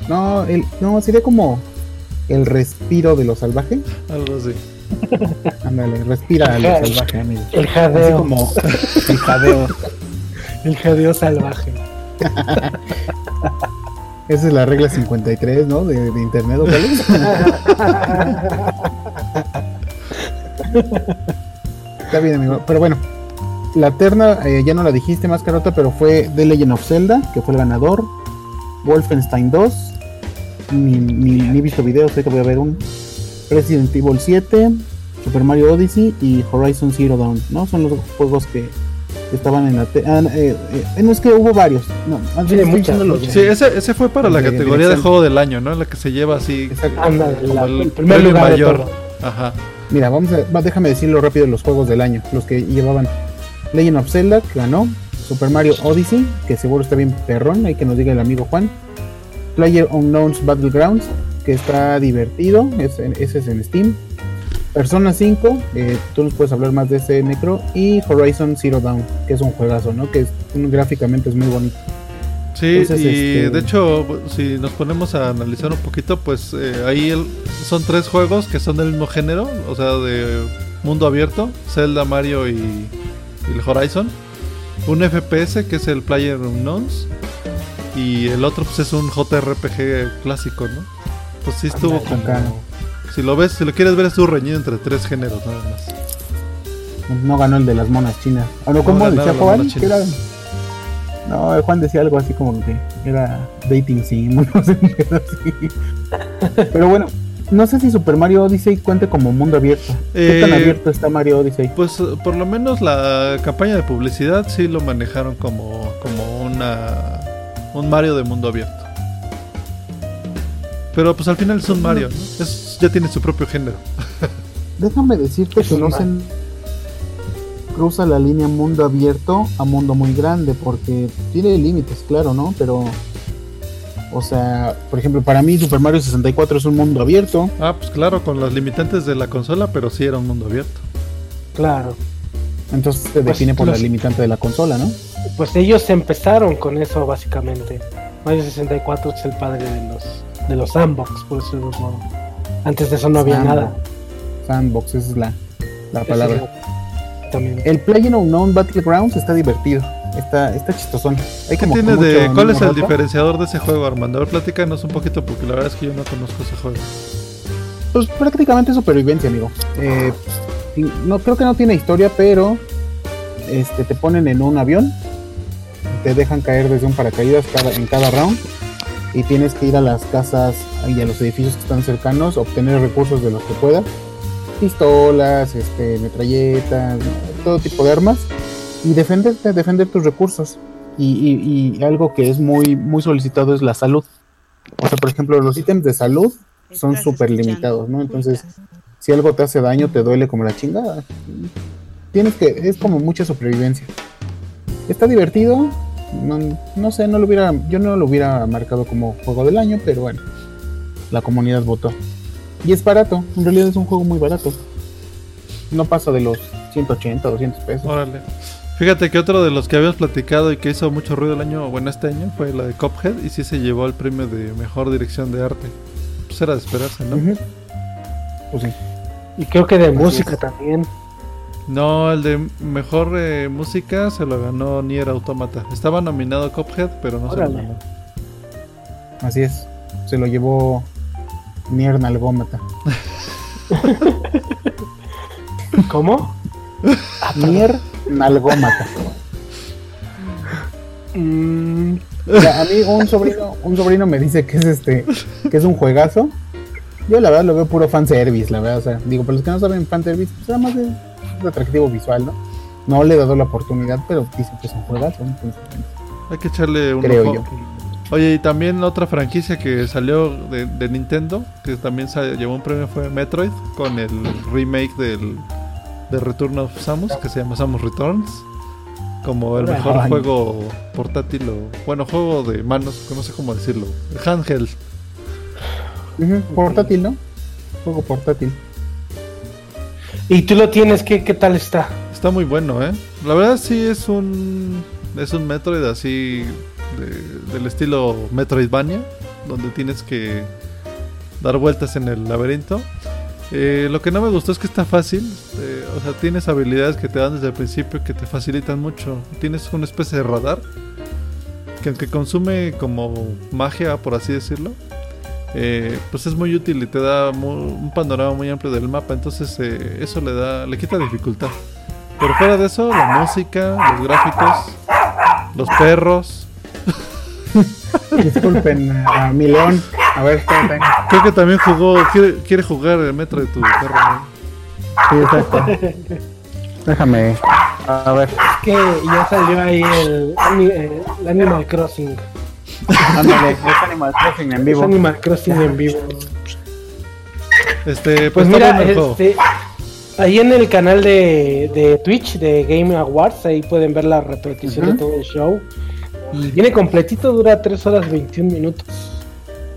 No, el, no, sería como el respiro de lo salvaje. Algo así. Ándale, respira a lo salvaje, amigo. El Así jadeo, como el jadeo. el jadeo salvaje. Esa es la regla 53, ¿no? De, de internet, ¿o cuál es? Está bien, amigo. Pero bueno, la terna, eh, ya no la dijiste más carota, pero fue The Legend of Zelda, que fue el ganador. Wolfenstein 2. Ni, ni, ni he visto videos, sé que voy a ver un. Resident Evil 7, Super Mario Odyssey y Horizon Zero Dawn, ¿no? Son los juegos que estaban en la... te- ah, eh, eh, no, es que hubo varios. No, Sí, muchas, los-. Sí, ese, ese fue para la De categoría de juego del año, ¿no? La que se lleva así la- el el primer lugar mayor. de todo. Ajá. Mira, vamos a, va, déjame decirlo rápido los juegos del año, los que llevaban Legend of Zelda, que ganó, Super Mario Odyssey, que seguro está bien perrón, hay que nos diga el amigo Juan, Player Unknown's Battlegrounds, que está divertido, es en- ese es en Steam, Persona 5, eh, tú nos puedes hablar más de ese necro, y Horizon Zero Dawn, que es un juegazo, ¿no? Que es, gráficamente es muy bonito. Sí, Entonces, y este- de hecho, si nos ponemos a analizar un poquito, pues eh, ahí el- son tres juegos que son del mismo género, o sea, de mundo abierto, Zelda, Mario y, y el Horizon. Un FPS que es el Player Unknowns y el otro pues es un JRPG clásico, ¿no? Pues sí estuvo como... Si lo ves, si lo quieres ver, estuvo reñido entre tres géneros nada más. No ganó el de las monas chinas. Ah, no, ¿Cómo ganaron decía Juan? Que era-. No, Juan decía algo así como que era dating sim, no sé, pero. Pero bueno, no sé si Super Mario Odyssey cuente como mundo abierto. ¿Qué tan Eh, abierto está Mario Odyssey? Pues por lo menos la campaña de publicidad sí lo manejaron como, como una un Mario de mundo abierto. Pero pues al final es un Mario, ¿no? Es, ya tiene su propio género. Déjame decirte Es que no se cruza la línea mundo abierto a mundo muy grande porque tiene límites, claro, ¿no? Pero, o sea, por ejemplo, para mí Super Mario 64 es un mundo abierto. Ah, pues claro, con las limitantes de la consola, pero sí era un mundo abierto. Claro. Entonces se Pues, define por los- la limitante de la consola, ¿no? Pues ellos empezaron con eso básicamente. Mario 64 es el padre de los de los sandbox, por decirlo de modo. Antes de eso no había Sandbox. nada. Sandbox, esa es la, la palabra. es- También. El Player Unknown Battlegrounds está divertido. Está, está chistosón. Hay ¿Qué como que tienes de, ¿Cuál es el diferenciador de ese juego, Armando? A ver, platícanos un poquito porque la verdad es que yo no conozco ese juego. Pues prácticamente supervivencia, amigo. Eh, y no creo que no tiene historia, pero este te ponen en un avión, te dejan caer desde un paracaídas cada, en cada round y tienes que ir a las casas y a los edificios que están cercanos, obtener recursos de los que puedas, pistolas, este, metralletas, todo tipo de armas y defenderte, defender tus recursos. Y, y- y algo que es muy muy solicitado es la salud. O sea, por ejemplo, los ítems de salud son súper limitados, ¿no? Entonces, si algo te hace daño, te duele como la chingada. Tienes que, es como mucha supervivencia. Está divertido, no, no sé, no lo hubiera, yo no lo hubiera marcado como juego del año, pero bueno, la comunidad votó. Y es barato, en realidad es un juego muy barato. No pasa de los 180, 200 pesos. Órale. Fíjate que otro de los que habíamos platicado y que hizo mucho ruido el año, bueno, este año, fue la de Cophead y sí se llevó el premio de mejor dirección de arte. Pues era de esperarse, ¿no? Pues sí. Y creo que de Así música es. también. No, el de mejor eh, música se lo ganó Nier Automata. Estaba nominado Cophead, pero no se lo ganó. Así es. Se lo llevó Nier Nalgómata. ¿Cómo? Nier Nalgómata. Mm, O sea, a mí un sobrino, un sobrino me dice que es este, que es un juegazo. Yo la verdad lo veo puro fanservice, la verdad. O sea, digo, para los que no saben fanservice, pues nada más de, atractivo visual, ¿no? No le he dado la oportunidad, pero dice que es un juegazo. Entonces, Hay que echarle un Creo ojo. yo. Oye, y también otra franquicia que salió de, de Nintendo, que también llevó un premio, fue Metroid, con el remake del de Return of Samus, que se llama Samus Returns, como el mejor juego portátil o, bueno, juego de manos, no sé cómo decirlo, handheld. portátil, ¿no? Juego portátil. Y tú lo tienes, ¿qué, qué tal está? Está muy bueno, ¿eh? La verdad sí es un es un Metroid así de- del estilo Metroidvania, donde tienes que dar vueltas en el laberinto. Eh, lo que no me gustó es que está fácil, eh, o sea, tienes habilidades que te dan desde el principio que te facilitan mucho. Tienes una especie de radar que aunque consume como magia, por así decirlo, eh, pues es muy útil y te da mu- un panorama muy amplio del mapa. Entonces eh, eso le da, le quita dificultad. Pero fuera de eso, la música, los gráficos, los perros. Disculpen a mi león. A ver, espérate. Creo que también jugó, quiere, quiere jugar el metro de tu perro. ¿no? Sí, exacto. Déjame. A ver. Es que ya salió ahí el Animal Crossing. Ándale, es Animal Crossing en Es vivo. Animal Crossing en vivo. Este, Pues pues, mira, este, ahí en el canal de, de Twitch de Game Awards, ahí pueden ver la repetición de todo el show. Y viene completito, dura 3 horas 21 minutos.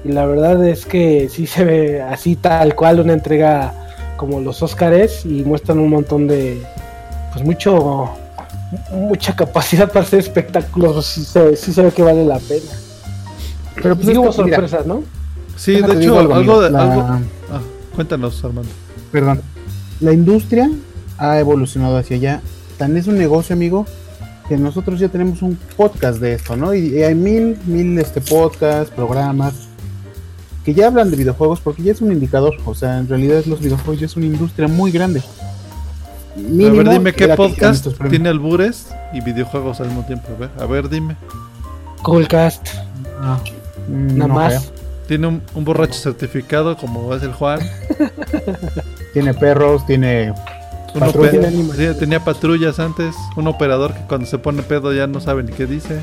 Y la verdad es que sí se ve así tal cual una entrega como los Óscares y muestran un montón de, pues mucho, mucha capacidad para hacer espectáculos, sí se, sí se ve que vale la pena. Pero pues hubo mira, sorpresas, ¿no? Sí, déjate de hecho, algo, de. la- algo- Ah, cuéntanos, Armando. perdón, la industria ha evolucionado hacia allá. Tan es un negocio, amigo, que nosotros ya tenemos un podcast de esto, ¿no? Y, y hay mil, mil este podcasts, programas que ya hablan de videojuegos porque ya es un indicador. O sea, en realidad los videojuegos ya es una industria muy grande. A ver, dime qué podcast tiene albures y videojuegos al mismo tiempo. A ver, a ver dime. Coolcast, Ah, mm, nada no más. creo. Tiene un, un borracho certificado como es el Juan. Tiene perros, tiene Patrulla. Animal. sí, tenía patrullas antes. Un operador que cuando se pone pedo ya no sabe ni qué dice.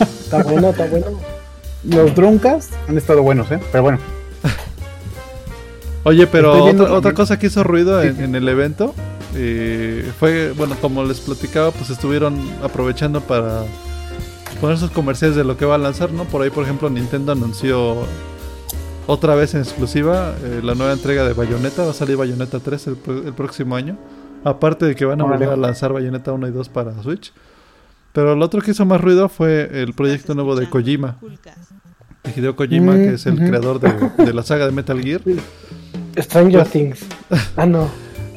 Está bueno, está bueno. Los Drunkas han estado buenos, ¿eh? Pero bueno, Oye, pero otra, otra cosa que hizo ruido en, Sí. en el evento eh, fue, bueno, como les platicaba, pues estuvieron aprovechando para poner sus comerciales de lo que va a lanzar, ¿no? Por ahí, por ejemplo, Nintendo anunció otra vez en exclusiva eh, la nueva entrega de Bayonetta. Va a salir Bayonetta 3 el, próximo año. Aparte de que van a volver a lanzar Bayonetta 1 y 2 para Switch. Pero lo otro que hizo más ruido fue el proyecto nuevo de Kojima. De Hideo Kojima, Mm, que es el ujú. creador de, de la saga de Metal Gear. Stranger Things. Ah, no.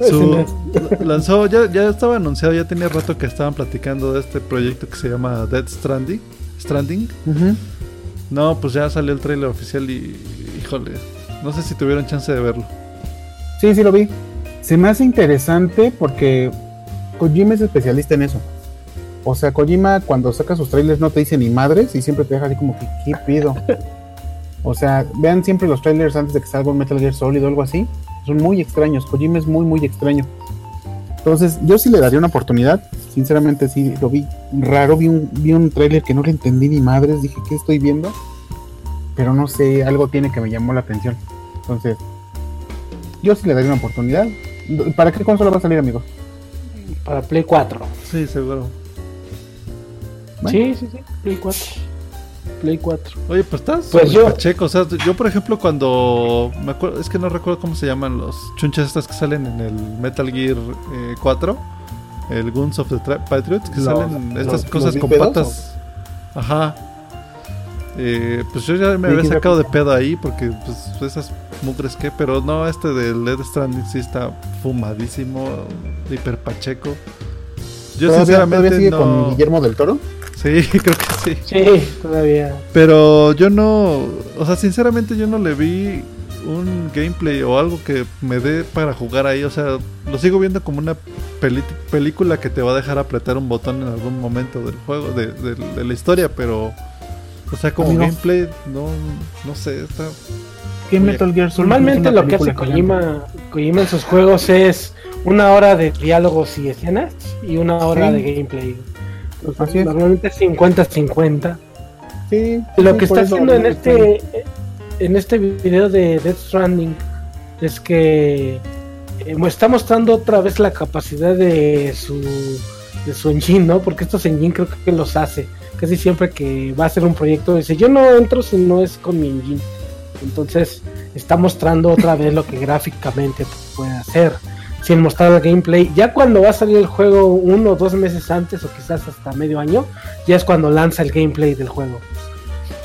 Su- lanzó, ya, ya estaba anunciado, ya tenía rato que estaban platicando de este proyecto que se llama Dead Stranding. Stranding. No, pues ya salió el trailer oficial y híjole, no sé si tuvieron chance de verlo. sí, sí lo vi. Se me hace interesante porque Kojima es especialista en eso. O sea, Kojima cuando saca sus trailers no te dice ni madres y siempre te deja así como que, ¿qué pido? O sea, vean siempre los trailers antes de que salga un Metal Gear Solid o algo así. Son muy extraños. Kojima es muy, muy extraño. Entonces, yo sí le daría una oportunidad. Sinceramente, sí, lo vi raro. Vi un, vi un trailer que no le entendí ni madres. Dije, ¿qué estoy viendo? Pero no sé, algo tiene que me llamó la atención. Entonces, yo sí le daría una oportunidad. ¿Para qué consola va a salir, amigos? Para Play 4. Sí, seguro. Bueno. Sí, sí, sí. Play 4. Play 4. Oye, pues estás Pues yo- pacheco. O sea, yo por ejemplo cuando me acuerdo, es que no recuerdo cómo se llaman los chunches estas que salen en el Metal Gear eh, 4, el Guns of the Tra- Patriots, que Los- salen estas los- cosas los con patas. Ajá. Eh, pues yo ya me había sacado de pedo ahí porque pues esas mugres que, pero no, este del Led Stranding sí está fumadísimo, hiper pacheco. Yo ¿Todavía, sinceramente todavía sigue no... con Guillermo del Toro? Sí, creo que sí. Sí, todavía. Pero yo no, o sea, sinceramente yo no le vi un gameplay o algo que me dé para jugar ahí. O sea, lo sigo viendo como una peli- película que te va a dejar apretar un botón en algún momento del juego, de, de- de la historia, pero, o sea, como Amigo. gameplay, no, no sé, está... ¿Qué Oye, Metal Gear Normalmente lo que hace? Kojima, Kojima en sus juegos es una hora de diálogos y escenas y una hora Sí. de gameplay. O sea, Así es. normalmente es 50-50. Sí, Lo que está haciendo en este en este video de Death Stranding es que eh, está mostrando otra vez la capacidad de su de su engine, ¿no? Porque estos engine creo que los hace. Casi siempre que va a hacer un proyecto dice, "Yo no entro si no es con mi engine." Entonces, está mostrando otra vez lo que gráficamente puede hacer sin mostrar el gameplay. Ya cuando va a salir el juego uno o dos meses antes o quizás hasta medio año, ya es cuando lanza el gameplay del juego.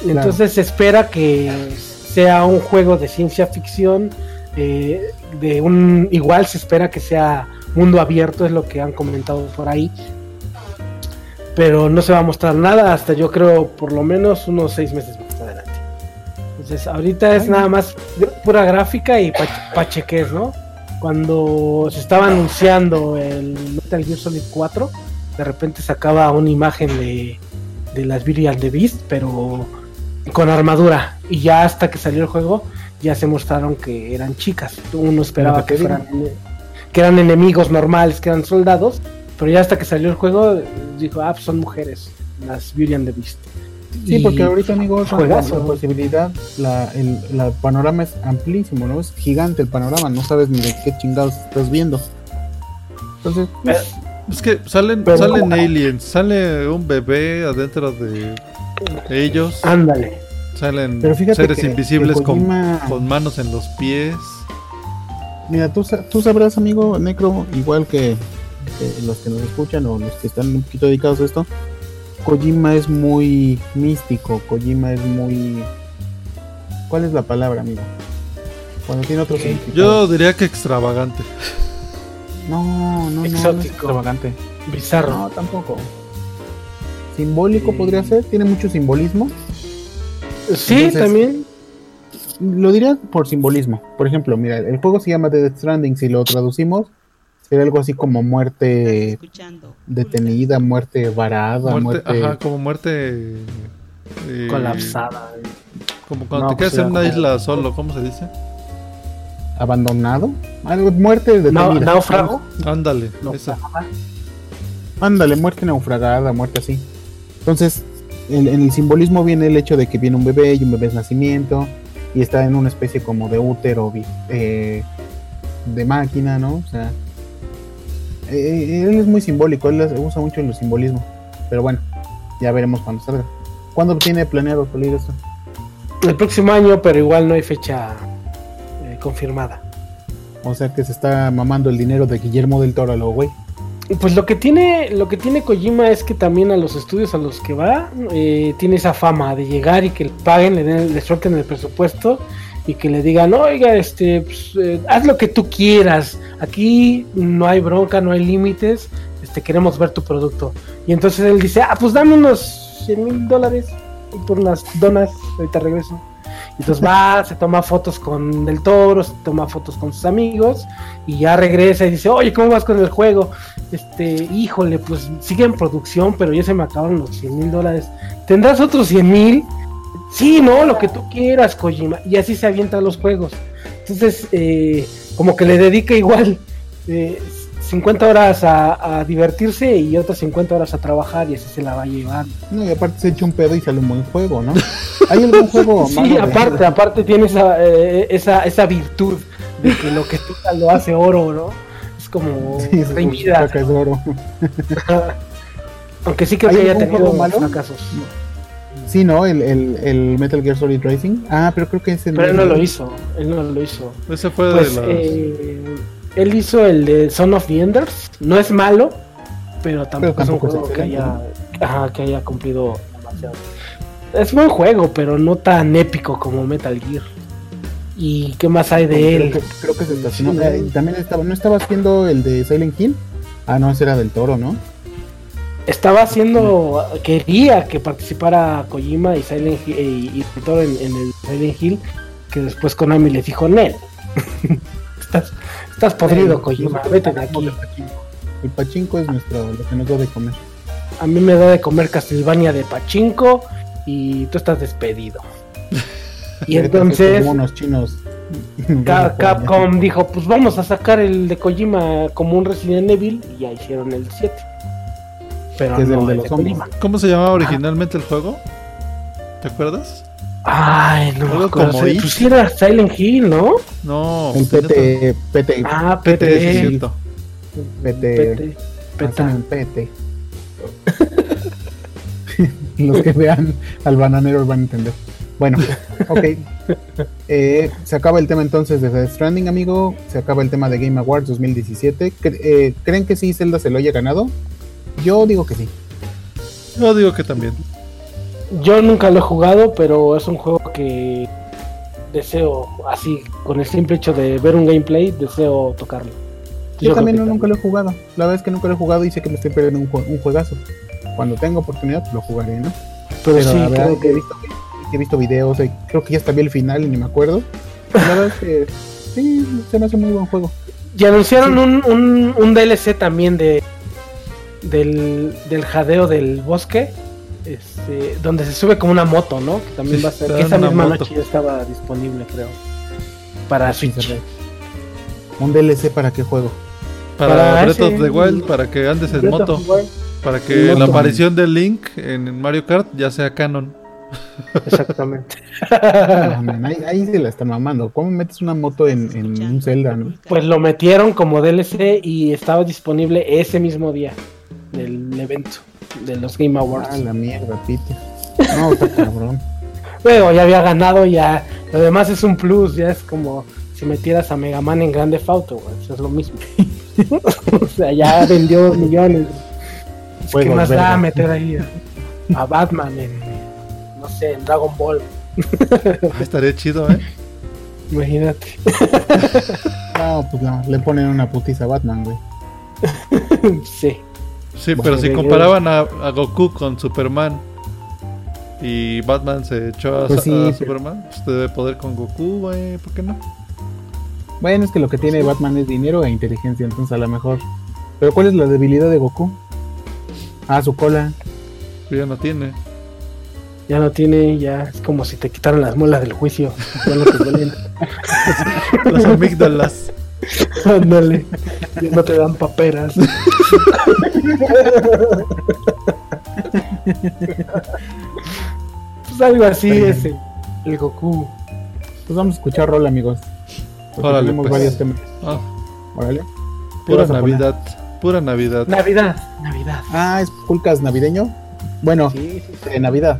Claro. Entonces se espera que sea un juego de ciencia ficción, eh, de un igual se espera que sea mundo abierto, es lo que han comentado por ahí. Pero no se va a mostrar nada hasta yo creo por lo menos unos seis meses más adelante. Entonces ahorita es nada más pura gráfica y pach- pacheques, ¿no? Cuando se estaba anunciando el Metal Gear Solid 4, de repente sacaba una imagen de, de las Beauty and the Beast, pero con armadura. Y ya hasta que salió el juego, ya se mostraron que eran chicas. Uno esperaba que fueran que eran enemigos normales, que eran soldados, pero ya hasta que salió el juego, dijo, ah, pues son mujeres, las Beauty and the Beast. Sí, porque ahorita, amigos, la, juegazo. la posibilidad, la, el la panorama es amplísimo, ¿no? Es gigante el panorama, no sabes ni de qué chingados estás viendo. Entonces, pues, Es que salen, Pero- salen aliens, sale un bebé adentro de ellos, Ándale. salen pero fíjate seres que- invisibles que con, Kojima- con manos en los pies. mira, tú, sa- tú sabrás, amigo Necro, igual que, que, los que nos escuchan o los que están un poquito dedicados a esto, Kojima es muy místico, Kojima es muy... ¿Cuál es la palabra, amigo? Cuando tiene otro significado. Yo diría que extravagante. No, no, no, no es Exótico. extravagante. Bizarro. No, tampoco. Simbólico podría ser, tiene mucho simbolismo. sí, entonces- también. Lo diría por simbolismo. Por ejemplo, mira, el juego se llama Death Stranding, si lo traducimos, sería algo así como muerte detenida, muerte varada, Muerte, muerte... ajá, como muerte. eh, Colapsada. Como cuando No, te quedas pues, en una isla solo, ¿cómo se dice? abandonado. Algo, muerte detenida. Nau- náufrago. Ándale, No, esa. Ándale, muerte naufragada, muerte así. Entonces, en, en el simbolismo viene el hecho de que viene un bebé y un bebé es nacimiento y está en una especie como de útero eh, de máquina, ¿no? O sea, eh, él es muy simbólico, él usa mucho el simbolismo. Pero bueno, ya veremos cuando salga. ¿Cuándo tiene planeado salir esto? El próximo año, pero igual no hay fecha eh, confirmada. O sea que se está mamando el dinero de Guillermo del Toro a lo güey. Pues lo que tiene, lo que tiene Kojima es que también a los estudios a los que va, eh, tiene esa fama de llegar y que le paguen, le, den- le suelten el presupuesto y que le digan, oiga, este, pues, eh, haz lo que tú quieras. Aquí no hay bronca, no hay límites. Este, queremos ver tu producto. Y entonces él dice, ah, pues dame unos 100 mil dólares y por unas donas, ahorita regreso. Y entonces va, se toma fotos con Del Toro, se toma fotos con sus amigos y ya regresa y dice, oye, ¿cómo vas con el juego? Este, híjole, pues sigue en producción, pero ya se me acabaron los 100 mil dólares. ¿Tendrás otros 100 mil? Sí, no, lo que tú quieras, Kojima. Y así se avientan los juegos. Entonces, eh, como que le dedica igual eh, 50 horas a, a divertirse y otras 50 horas a trabajar y así se la va a llevar. No, y aparte se echa un pedo y sale un buen juego, ¿no? ¿Hay algún juego malo Sí, de- aparte, aparte tiene esa, eh, esa, esa virtud de que lo que toca lo hace oro, ¿no? Es como Sí, es ¿no? oro. Aunque sí creo ¿Hay que haya tenido juego malo? fracasos. Sí, ¿no? El, el, el Metal Gear Solid Racing. Ah, pero creo que ese Pero él no lo hizo, él no lo hizo. Ese fue Pues de eh, él hizo el de Son of the Enders. No es malo, pero tampoco, tampoco es es un juego que haya, ajá, que haya cumplido demasiado. Es buen juego, pero no tan épico como Metal Gear. ¿Y qué más hay de creo él? que, creo que se estacionó. Sí. También estaba, ¿no estabas viendo el de Silent Hill? Ah, no, ese era del toro, ¿no? Estaba haciendo, quería que participara Kojima y Silent Hill, y, y Toro en, en el Silent Hill, que después Konami les dijo, Nel, estás, estás podrido Eh, Kojima, vete de aquí. el pachinko. Es nuestro, lo que nos da de comer. A mí me da de comer Castlevania de Pachinko y tú estás despedido. Y entonces somos unos chinos. Ca- Capcom dijo, pues vamos a sacar el de Kojima como un Resident Evil y ya hicieron el 7. Pero Que es el no de el los de zombies. Kojima. ¿Cómo se llamaba originalmente el juego? ¿Te acuerdas? Ay, no me acuerdo. Pues sí era Silent Hill, ¿no? No, El PT, PT, Ah, PT, PT. cierto. PT. PT. Los que vean al bananero van a entender. Bueno, ok. Eh, se acaba el tema entonces de Death Stranding, amigo. Se acaba el tema de Game Awards 2017. Cre- eh, ¿Creen que sí Zelda se lo haya ganado? Yo digo que sí. Yo digo que también. Yo nunca lo he jugado, pero es un juego que deseo, así, con el simple hecho de ver un gameplay, deseo tocarlo. Yo, también no- nunca lo he jugado. La verdad es que nunca lo he jugado y sé que me estoy perdiendo un, un juegazo. Cuando tenga oportunidad, lo jugaré, ¿no? Pero, Pero sí, la verdad creo es que he visto, he visto videos, eh, creo que ya hasta vi el final y ni me acuerdo. La verdad es que sí, se me hace muy buen juego. Y anunciaron un, un, un DLC también de del, del jadeo del bosque, este, donde se sube como una moto, ¿no? Que también Sí, va a ser, que esa misma moto. noche ya estaba disponible, creo. Para Switch. Un DLC para qué juego. Para, Para Breath of the Wild, para que andes en Breath moto. Para que la aparición de Link en Mario Kart ya sea canon. Exactamente. Ah, man, ahí, ahí se la están mamando. ¿Cómo metes una moto en, en un Zelda, no? Pues lo metieron como DLC y estaba disponible ese mismo día del evento de los Game Awards. Ah, la mierda, Peter. No, está cabrón. Luego ya había ganado, ya. Lo demás es un plus, ya es como si metieras a Mega Man en Grande Auto, güey. Eso es lo mismo. o sea, ya vendió millones. Pues, ¿Qué más da vergas. meter ahí a, a Batman en, no sé, en Dragon Ball? Ah, estaría chido, ¿eh? Imagínate. No, pues no, le ponen una putiza a Batman, güey. sí. Sí, pero si comparaban a, a Goku con Superman y Batman se echó a, Pues sí, a pero- Superman, pues debe poder con Goku, güey, ¿por qué no? Bueno, es que lo que tiene Batman es dinero e inteligencia, entonces a lo mejor. Pero ¿cuál es la debilidad de Goku? Ah, su cola. Pues ya no tiene. Ya no tiene, ya es como si te quitaran las muelas del juicio. Ya no te duelen. Las amígdalas. Ándale. Ya no te dan paperas. pues algo así es el, el Goku. Pues vamos a escuchar rol, amigos. Órale, tenemos pues. varios temas. Ah, Órale. ¿Qué pura poner? Navidad. Pura Navidad. Navidad, Navidad. Ah, es Pulcas navideño. Bueno, Sí, sí, sí. de Navidad.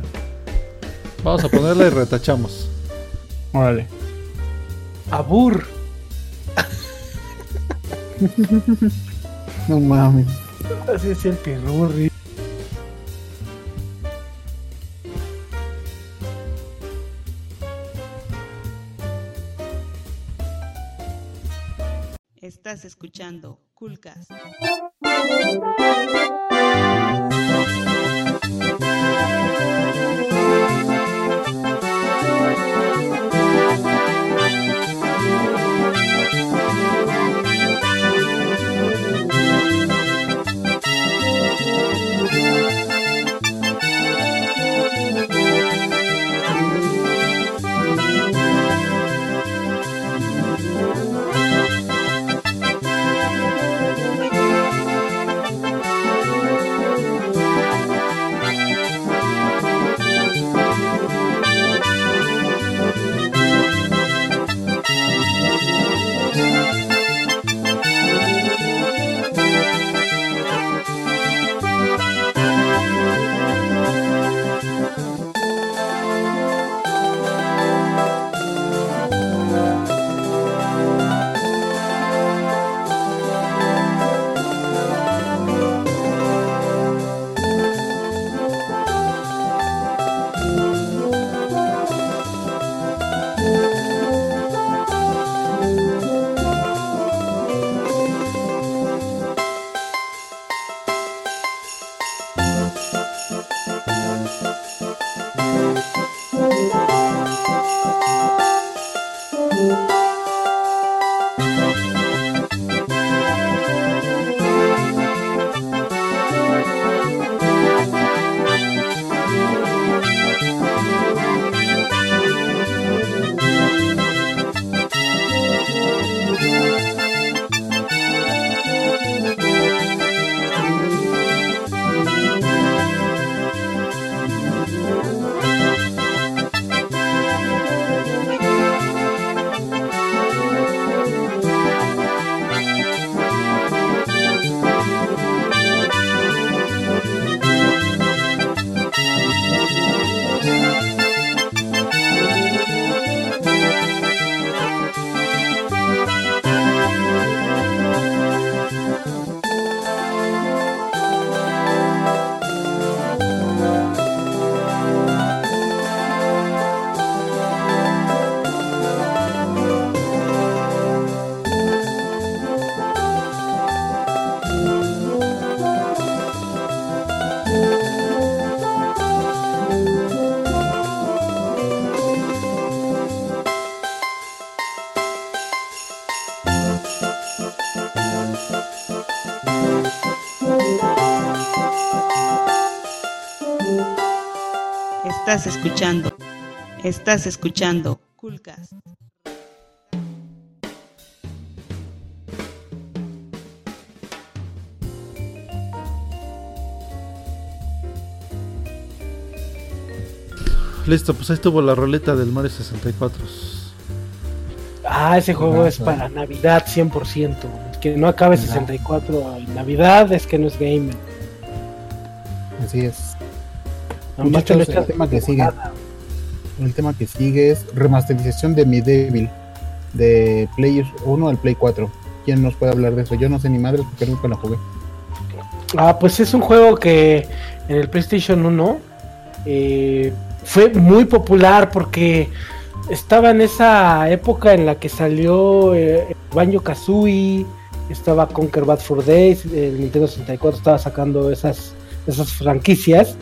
Vamos a ponerla y retachamos. Órale. Abur. No mames. Así es el pirurri. Estás escuchando Coolcast. Estás escuchando. Estás escuchando Coolcast. Listo, pues ahí estuvo la roleta del Mario 64. Ah, ese juego es para Navidad 100%. Que no acabe Ajá. 64 en Navidad es que no es gamer. Así es. Lo Muchachos, el tema que sigue. El tema que sigue es remasterización de Medieval de Play 1 al Play 4. quién nos puede hablar de eso. Yo no sé ni madres porque nunca lo jugué. Ah, pues es un juego que en el PlayStation 1 eh, fue muy popular porque estaba en esa época en la que salió eh, Banjo Kazooie, estaba Conquer Bad for Days, el Nintendo 64 estaba sacando esas, esas franquicias.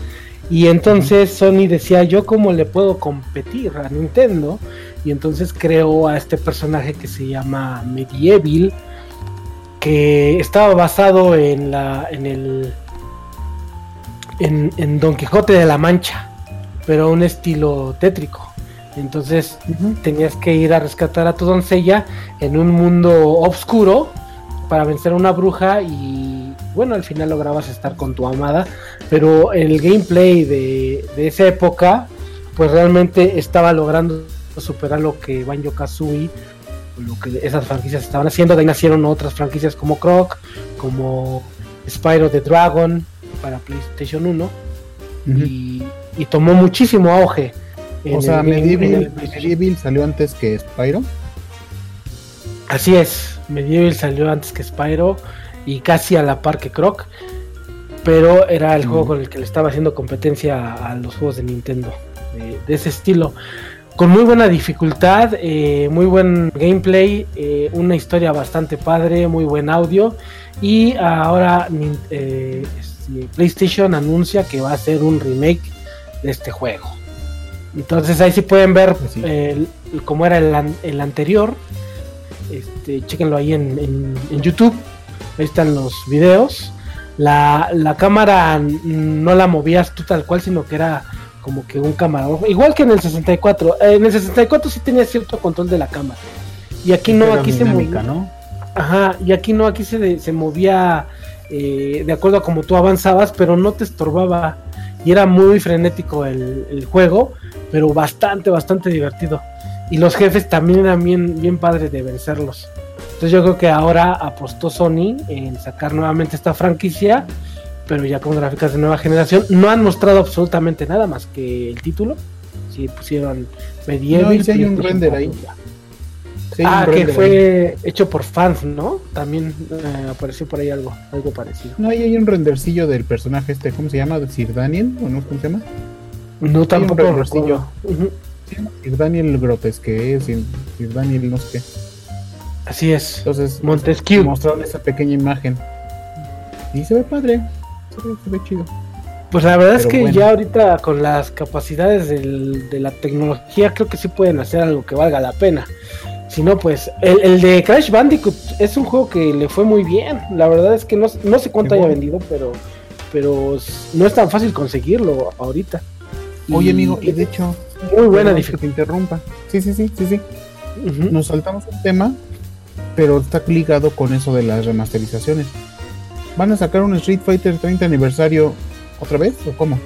Y entonces Sony decía, yo cómo le puedo competir a Nintendo. Y entonces creó a este personaje que se llama Medieval, que estaba basado en la en el en, en Don Quijote de la Mancha, pero un estilo tétrico. Entonces tenías que ir a rescatar a tu doncella en un mundo oscuro para vencer a una bruja y bueno, al final lograbas estar con tu amada, pero el gameplay de, de esa época pues realmente estaba logrando superar lo que Banjo Kazooie lo que esas franquicias estaban haciendo. De ahí nacieron otras franquicias como Croc, como Spyro the Dragon para PlayStation 1 y, y tomó muchísimo auge. O sea, el- Medieval, el. Medieval salió antes que Spyro. Así es, Medieval salió antes que Spyro y casi a la par que Croc, pero era el Mm. juego con el que le estaba haciendo competencia a, a los juegos de Nintendo de, de ese estilo. Con muy buena dificultad, eh, muy buen gameplay, eh, una historia bastante padre, muy buen audio y ahora eh, este, PlayStation anuncia que va a hacer un remake de este juego. Entonces ahí sí pueden ver Pues sí. el- el- cómo era el, an- el anterior. Este, chéquenlo ahí en, en- en YouTube. Ahí están los videos. La, la cámara no la movías tú tal cual, sino que era como que un camarógrafo. Igual que en el 64. Eh, en el 64 sí tenía cierto control de la cámara. Y aquí no, aquí se movía. ¿no? Ajá, y aquí no, aquí se, se movía eh, de acuerdo a como tú avanzabas, pero no te estorbaba. Y era muy frenético el, el juego, pero bastante, bastante divertido. Y los jefes también eran bien, bien padres de vencerlos. Entonces yo creo que ahora apostó Sony en sacar nuevamente esta franquicia, pero ya con gráficas de nueva generación. No han mostrado absolutamente nada más que el título. Sí, pusieron Medieval. No, y sí hay un render ahí. 4. Sí, hay un ah, que render ahí. fue hecho por fans, ¿no? También eh, apareció por ahí algo, algo parecido. No, ahí hay un rendercillo del personaje este, ¿cómo se llama? ¿Sir Daniel? ¿O no? ¿Cómo se llama? No, tampoco un. Ujú, Sir Daniel Grotesque, Sir, Sir Daniel no sé qué. Así es. Entonces, Montesquieu. mostraron esa pequeña imagen. Y se ve padre. Se ve, se ve chido. Pues la verdad es que bueno. ya ahorita con las capacidades del- de la tecnología creo que sí pueden hacer algo que valga la pena. Si no, pues el, el de Crash Bandicoot es un juego que le fue muy bien. La verdad es que no, no sé cuánto haya bueno. vendido, pero, pero no es tan fácil conseguirlo ahorita. Oye, Y amigo, y de hecho, muy buena perdón que dificultad. te interrumpa. Sí, sí, sí, sí, sí. Nos saltamos un tema, pero está ligado con eso de las remasterizaciones. ¿Van a sacar un Street Fighter 30 aniversario otra vez o cómo?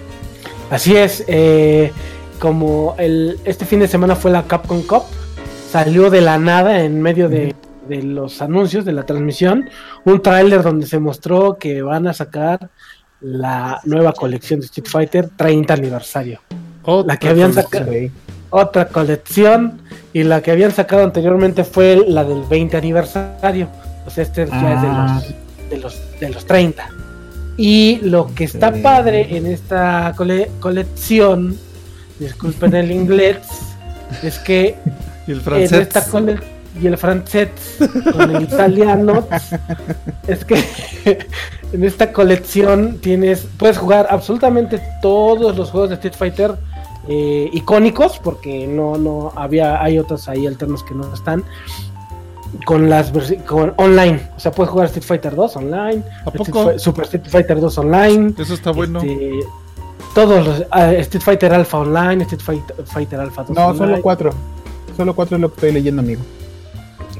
Así es, eh, como el, este fin de semana fue la Capcom Cup, salió de la nada en medio de, de los anuncios de la transmisión, un tráiler donde se mostró que van a sacar la nueva colección de Street Fighter 30 aniversario. La que habían sacado, otra colección, y la que habían sacado anteriormente fue la del 20 aniversario. O sea, este ya Ah. es de los, de los, de los 30. Y lo que está Sí. padre en esta cole- colección, disculpen el inglés, es que Y el en francés. esta cole y el francés con el italiano es que en esta colección tienes puedes jugar absolutamente todos los juegos de Street Fighter eh, icónicos porque no no había hay otros ahí alternos que no están con las con online o sea puedes jugar Street Fighter 2 online ¿A Street poco? Super Street Fighter 2 online Eso está bueno. este, todos los ah, Street Fighter Alpha online Street Fighter, Fighter Alpha 2 No, online. solo cuatro. Solo cuatro es lo que estoy leyendo, amigo.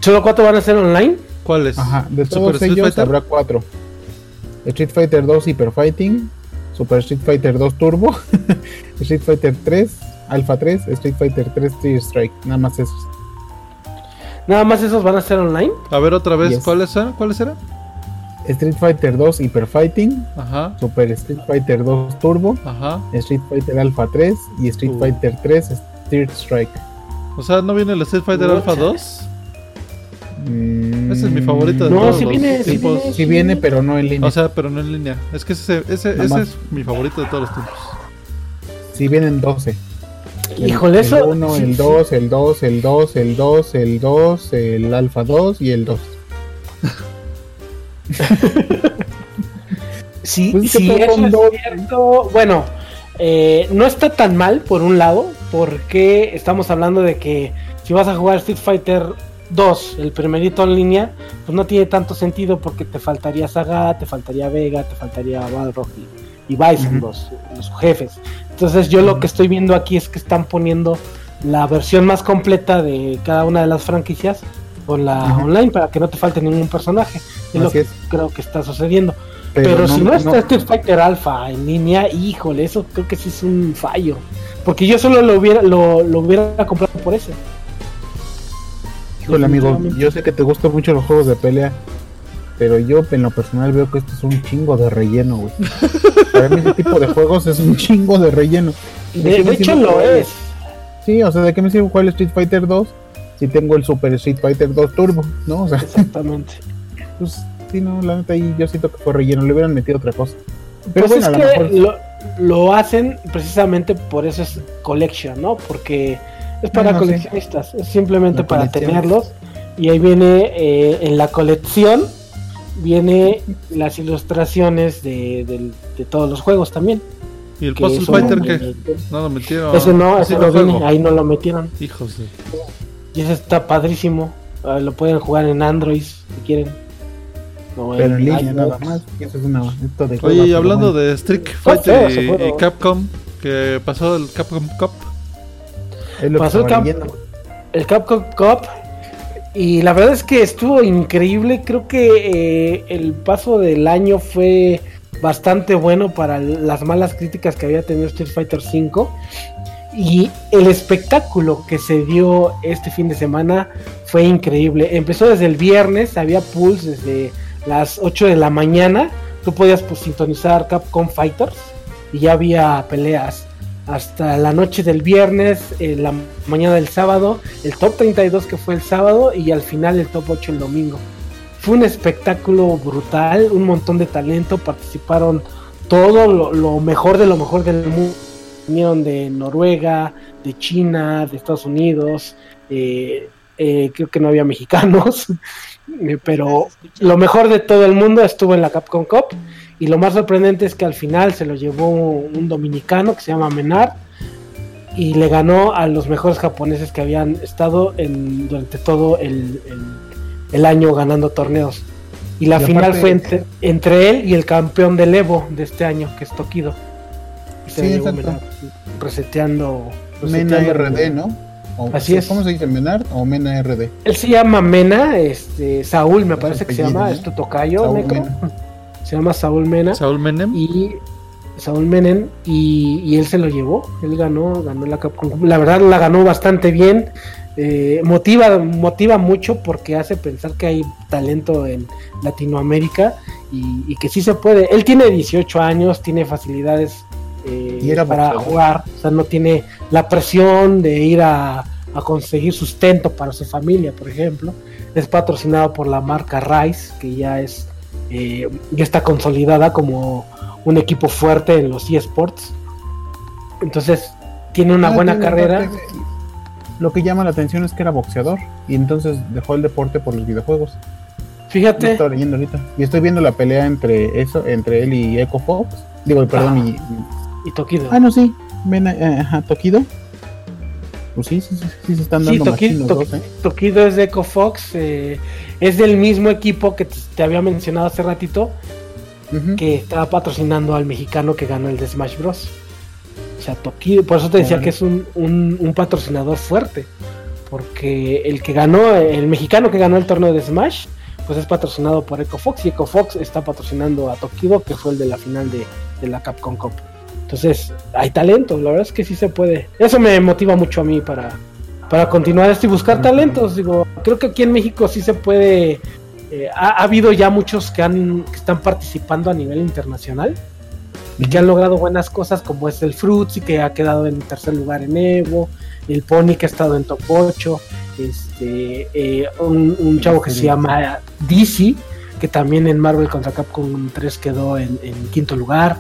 solo cuatro van a ser online ¿Cuáles? Ajá, de ¿Super todos Street ellos Fighter? habrá cuatro. Street Fighter 2 Hyper Fighting, Super Street Fighter 2 Turbo, Street Fighter 3, Alpha 3, Street Fighter 3 Tear Strike, nada más esos. Nada más esos van a ser online. A ver otra vez, Yes. ¿cuáles eran? ¿Cuáles eran? Street Fighter 2 Hyper Fighting, Ajá, Super Street Fighter 2 Turbo, ajá. Street Fighter Alpha 3 y Street Uh. Fighter 3 Tear Strike. O sea, ¿no viene el Street Fighter? Alpha 2? Mm, Ese es mi favorito de No, todos sí los viene, sí tiempos. viene. Sí viene, pero no en línea. O sea, pero no en línea. Es que ese, ese, ese es mi favorito de todos los tiempos. sí vienen 12. El- Híjole, eso. El 1, sí, el sí. 2, el 2, el 2, el 2, el 2, el alfa 2 y el 2. Sí, Pues sí, eso es dos. cierto. Bueno, eh, no está tan mal por un lado, porque estamos hablando de que si vas a jugar Street Fighter 2, el primerito en línea, pues no tiene tanto sentido porque te faltaría Saga, te faltaría Vega, te faltaría Balrog y, y Bison, los, los jefes. Entonces yo lo que estoy viendo aquí es que están poniendo la versión más completa de cada una de las franquicias con la online para que no te falte ningún personaje. Es lo que es. creo que está sucediendo. Pero, si no está Street Fighter Alpha en línea, híjole, eso creo que sí es un fallo. Porque yo solo lo hubiera, lo, lo hubiera comprado por ese. Híjole, amigo, yo sé que te gustan mucho los juegos de pelea, pero yo en lo personal veo que esto es un chingo de relleno, güey. Para mí ese tipo de juegos es un chingo de relleno. De, hecho lo es. Sí, o sea, ¿de qué me sirve jugar el Street Fighter 2 si tengo el Super Street Fighter 2 Turbo? ¿No? O sea, Exactamente. pues sí, no, la neta ahí yo siento que fue relleno, le hubieran metido otra cosa. Pero Pues bueno, a es lo que mejor lo, lo hacen precisamente por eso es collection, ¿no? Porque es para Ah, no, coleccionistas, es simplemente La para colección. tenerlos. Y ahí viene eh, en la colección, viene las ilustraciones de, del- de todos los juegos también. ¿Y el que Puzzle Fighter qué? bonitos. No lo metieron. Ese no, Ese no viene, ahí no lo metieron. Hijos de. Y ese está padrísimo. Ah, lo pueden jugar en Android si quieren. Pero en línea nada más. Eso es una esto de Oye, y hablando de Street feo Fighter y Capcom, que pasó el Capcom Cup. Es lo que pasó el leyendo. el Capcom Cup y la verdad es que estuvo increíble. Creo que eh, el paso del año fue bastante bueno para las malas críticas que había tenido Street Fighter V. Y el espectáculo que se dio este fin de semana fue increíble. Empezó desde el viernes había pools desde las 8 de la mañana. Tú podías pues, sintonizar Capcom Fighters y ya había peleas hasta la noche del viernes, eh, la mañana del sábado, el top 32 que fue el sábado y al final el top 8 el domingo. Fue un espectáculo brutal, un montón de talento, participaron todo lo, lo mejor de lo mejor del mundo. Vinieron de Noruega, de China, de Estados Unidos, eh, eh, creo que no había mexicanos, eh, pero lo mejor de todo el mundo estuvo en la Capcom Cup y lo más sorprendente es que al final se lo llevó un dominicano que se llama Menard y le ganó a los mejores japoneses que habían estado en, durante todo el, el- el año ganando torneos. Y la Y final aparte- fue entre, entre él y el campeón del Evo de este año, que es Tokido. Y se Sí, exacto. Menard, reseteando. Mena reseteando- RD, ¿no? O- Así es. ¿Cómo se dice? ¿Menard o Mena RD? Él se llama Mena, este, Saúl me parece que se llama, ¿no? es tu tocayo, Necro. Mena. Se llama Saúl Mena. Saúl Menem. y Saúl Menem y, y él se lo llevó, él ganó, ganó la Capcom. La verdad la ganó bastante bien, eh, motiva, motiva mucho porque hace pensar que hay talento en Latinoamérica y, y que sí se puede. Él tiene 18 años, tiene facilidades eh, Y era para jugar, o sea, no tiene la presión de ir a, a conseguir sustento para su familia, por ejemplo. Es patrocinado por la marca Rice, que ya es eh, ya está consolidada como un equipo fuerte en los eSports. Entonces, tiene una Ah, buena tiene carrera. Lo que llama la atención es que era boxeador y entonces dejó el deporte por los videojuegos. Lo Fíjate, estaba leyendo ahorita. Y estoy viendo la pelea entre eso, entre él y Echo Fox. Digo, perdón, y, y Tokido. Ah, no, sí. Ven, eh, Tokido. Pues sí, sí, sí, sí se están Sí, dando Toki- machinos To- dos, ¿eh? Tokido es de EcoFox, eh, es del mismo equipo que te, había mencionado hace ratito, que estaba patrocinando al mexicano que ganó el de Smash Bros. O sea, Tokido, por eso te decía que es un, un- un patrocinador fuerte, porque el que ganó, el mexicano que ganó el torneo de Smash, pues es patrocinado por EcoFox y EcoFox está patrocinando a Tokido, que fue el de la final de, de la Capcom Cup. Entonces, hay talento, la verdad es que sí se puede. Eso me motiva mucho a mí para, para continuar esto y buscar talentos. Digo, creo que aquí en México sí se puede. eh, ha, ha habido ya muchos que, han, que están participando a nivel internacional y que han logrado buenas cosas, como es el Fruitsy, que ha quedado en tercer lugar en Evo, el Pony, que ha estado en top 8, este, eh, un, un chavo que se llama DC, que también en Marvel contra Capcom 3 quedó en, en quinto lugar,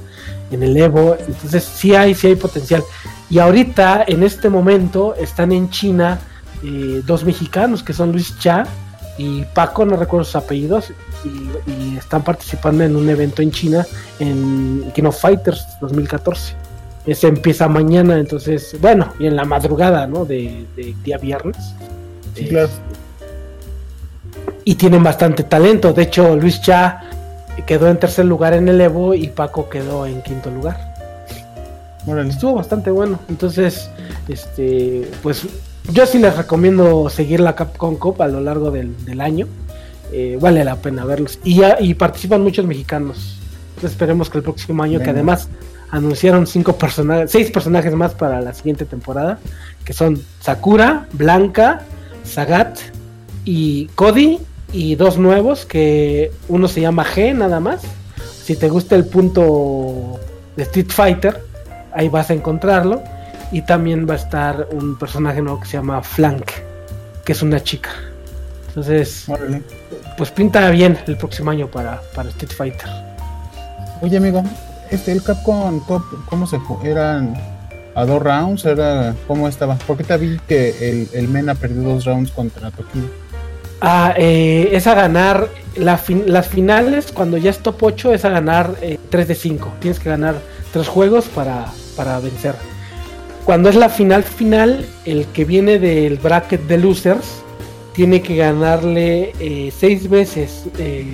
en el Evo, entonces sí hay, sí hay potencial. Y ahorita, en este momento, están en China eh, dos mexicanos que son Luis Cha y Paco, no recuerdo sus apellidos, y, y están participando en un evento en China en King of Fighters 2014. Ese empieza mañana, entonces, bueno, y en la madrugada, ¿no? De, de día viernes. Sí, Eh, claro. Y tienen bastante talento. De hecho, Luis Cha quedó en tercer lugar en el Evo y Paco quedó en quinto lugar. Órale. Estuvo bastante bueno. Entonces, este, pues yo sí les recomiendo seguir la Capcom Cup a lo largo del, del año. Eh, vale la pena verlos. Y, ya- y participan muchos mexicanos. Entonces esperemos que el próximo año, que además anunciaron cinco personajes, seis personajes más para la siguiente temporada, que son Sakura, Blanca, Sagat y Cody, y dos nuevos, que uno se llama G nada más. Si te gusta el punto de Street Fighter, ahí vas a encontrarlo. Y también va a estar un personaje nuevo que se llama Flank, que es una chica. Entonces, Órale. pues pinta bien el próximo año para, para Street Fighter. Oye, amigo, este, el Capcom Cup, ¿cómo se fue? ¿Eran a dos rounds? ¿Era, ¿Cómo estaba? Porque te vi que el, el Mena perdió dos rounds contra Tokido. Ah, eh, es a ganar la fin- las finales, cuando ya es top 8, es a ganar eh, 3 de 5. Tienes que ganar 3 juegos para, para vencer. Cuando es la final final, el que viene del bracket de losers tiene que ganarle 6 veces eh,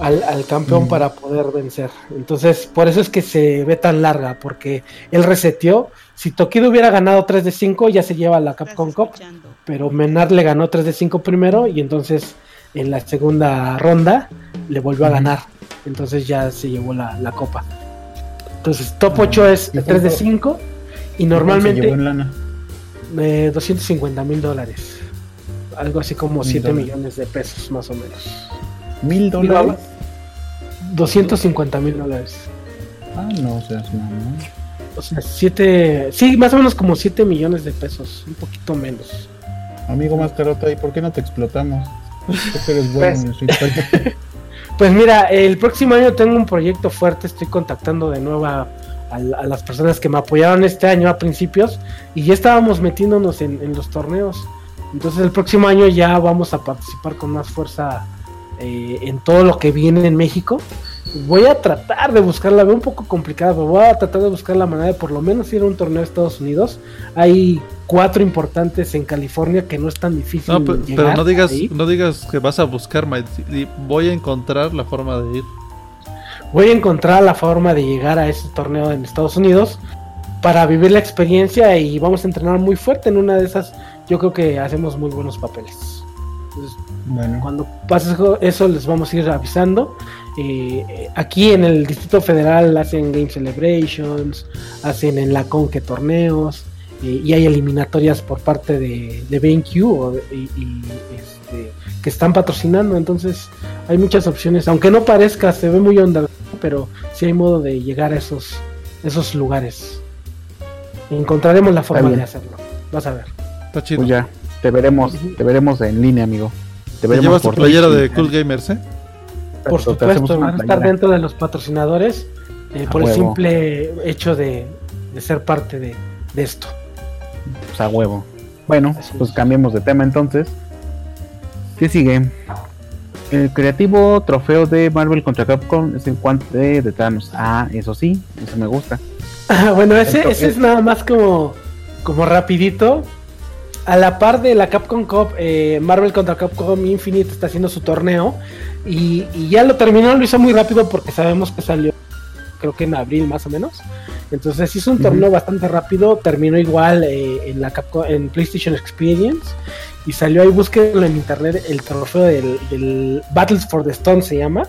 al, al campeón Mm. para poder vencer. Entonces, por eso es que se ve tan larga, porque él reseteó. Si Tokido hubiera ganado 3 de 5, ya se lleva la Capcom Cup escuchando. Pero Menard le ganó 3 de 5 primero y entonces en la segunda ronda le volvió a ganar. Entonces ya se llevó la, la copa. Entonces top 8 Ah, es ¿y 3 de cuánto- 5 y Se llevó normalmente en lana. eh, 250 mil dólares. Algo así como Mil 7 dólares. millones de pesos más o menos. ¿Mil dólares? 250 mil dólares. Ah, no seas mamón. O sea, 7... Sí, más o menos como 7 millones de pesos. Un poquito menos. Amigo Mascarota, ¿y por qué no te explotamos? Eres bueno Pues-. Pues mira, el próximo año tengo un proyecto fuerte, estoy contactando de nuevo a, a- a las personas que me apoyaron este año a principios y ya estábamos metiéndonos en, en los torneos. Entonces el próximo año ya vamos a participar con más fuerza eh, en todo lo que viene en México. Voy a tratar de buscarla, veo un poco complicada, pero voy a tratar de buscar la manera de por lo menos ir a un torneo de Estados Unidos. Hay cuatro importantes en California que no es tan difícil. No, pe- pero llegar no digas, ahí. no digas que vas a buscar, voy a encontrar la forma de ir. voy a encontrar la forma de llegar a ese torneo en Estados Unidos para vivir la experiencia y vamos a entrenar muy fuerte en una de esas. Yo creo que hacemos muy buenos papeles. Bueno, cuando pase eso- eso les vamos a ir avisando. Eh, aquí en el Distrito Federal hacen Game Celebrations, hacen en la Conque torneos eh, y hay eliminatorias por parte de, de BenQ o y, y, este, que están patrocinando. Entonces hay muchas opciones, aunque no parezca, se ve muy onda, pero sí hay modo de llegar a esos, esos lugares. Encontraremos la forma de hacerlo. Vas a ver. Está chido. pues ya, te veremos, te veremos en línea, amigo. Te llevas tu por playera Twitch, de Cool Gamers, ¿eh? Por supuesto, van a estar dentro de los patrocinadores eh, por el simple hecho de, de ser parte de, de esto. Pues a huevo. Bueno, Así pues es. cambiemos de tema entonces. ¿Qué sigue? El creativo trofeo de Marvel contra Capcom es el guante de Thanos. Ah, eso sí, eso me gusta. Bueno, ese, ese es- es nada más como, como rapidito. A la par de la Capcom Cup, eh, Marvel contra Capcom Infinite está haciendo su torneo y, y ya lo terminó, lo hizo muy rápido porque sabemos que salió creo que en abril más o menos. Entonces hizo un torneo bastante rápido, terminó igual eh, en la Capcom, en PlayStation Experience y salió ahí, búsquenlo en internet, el trofeo del, del Battles for the Stone se llama.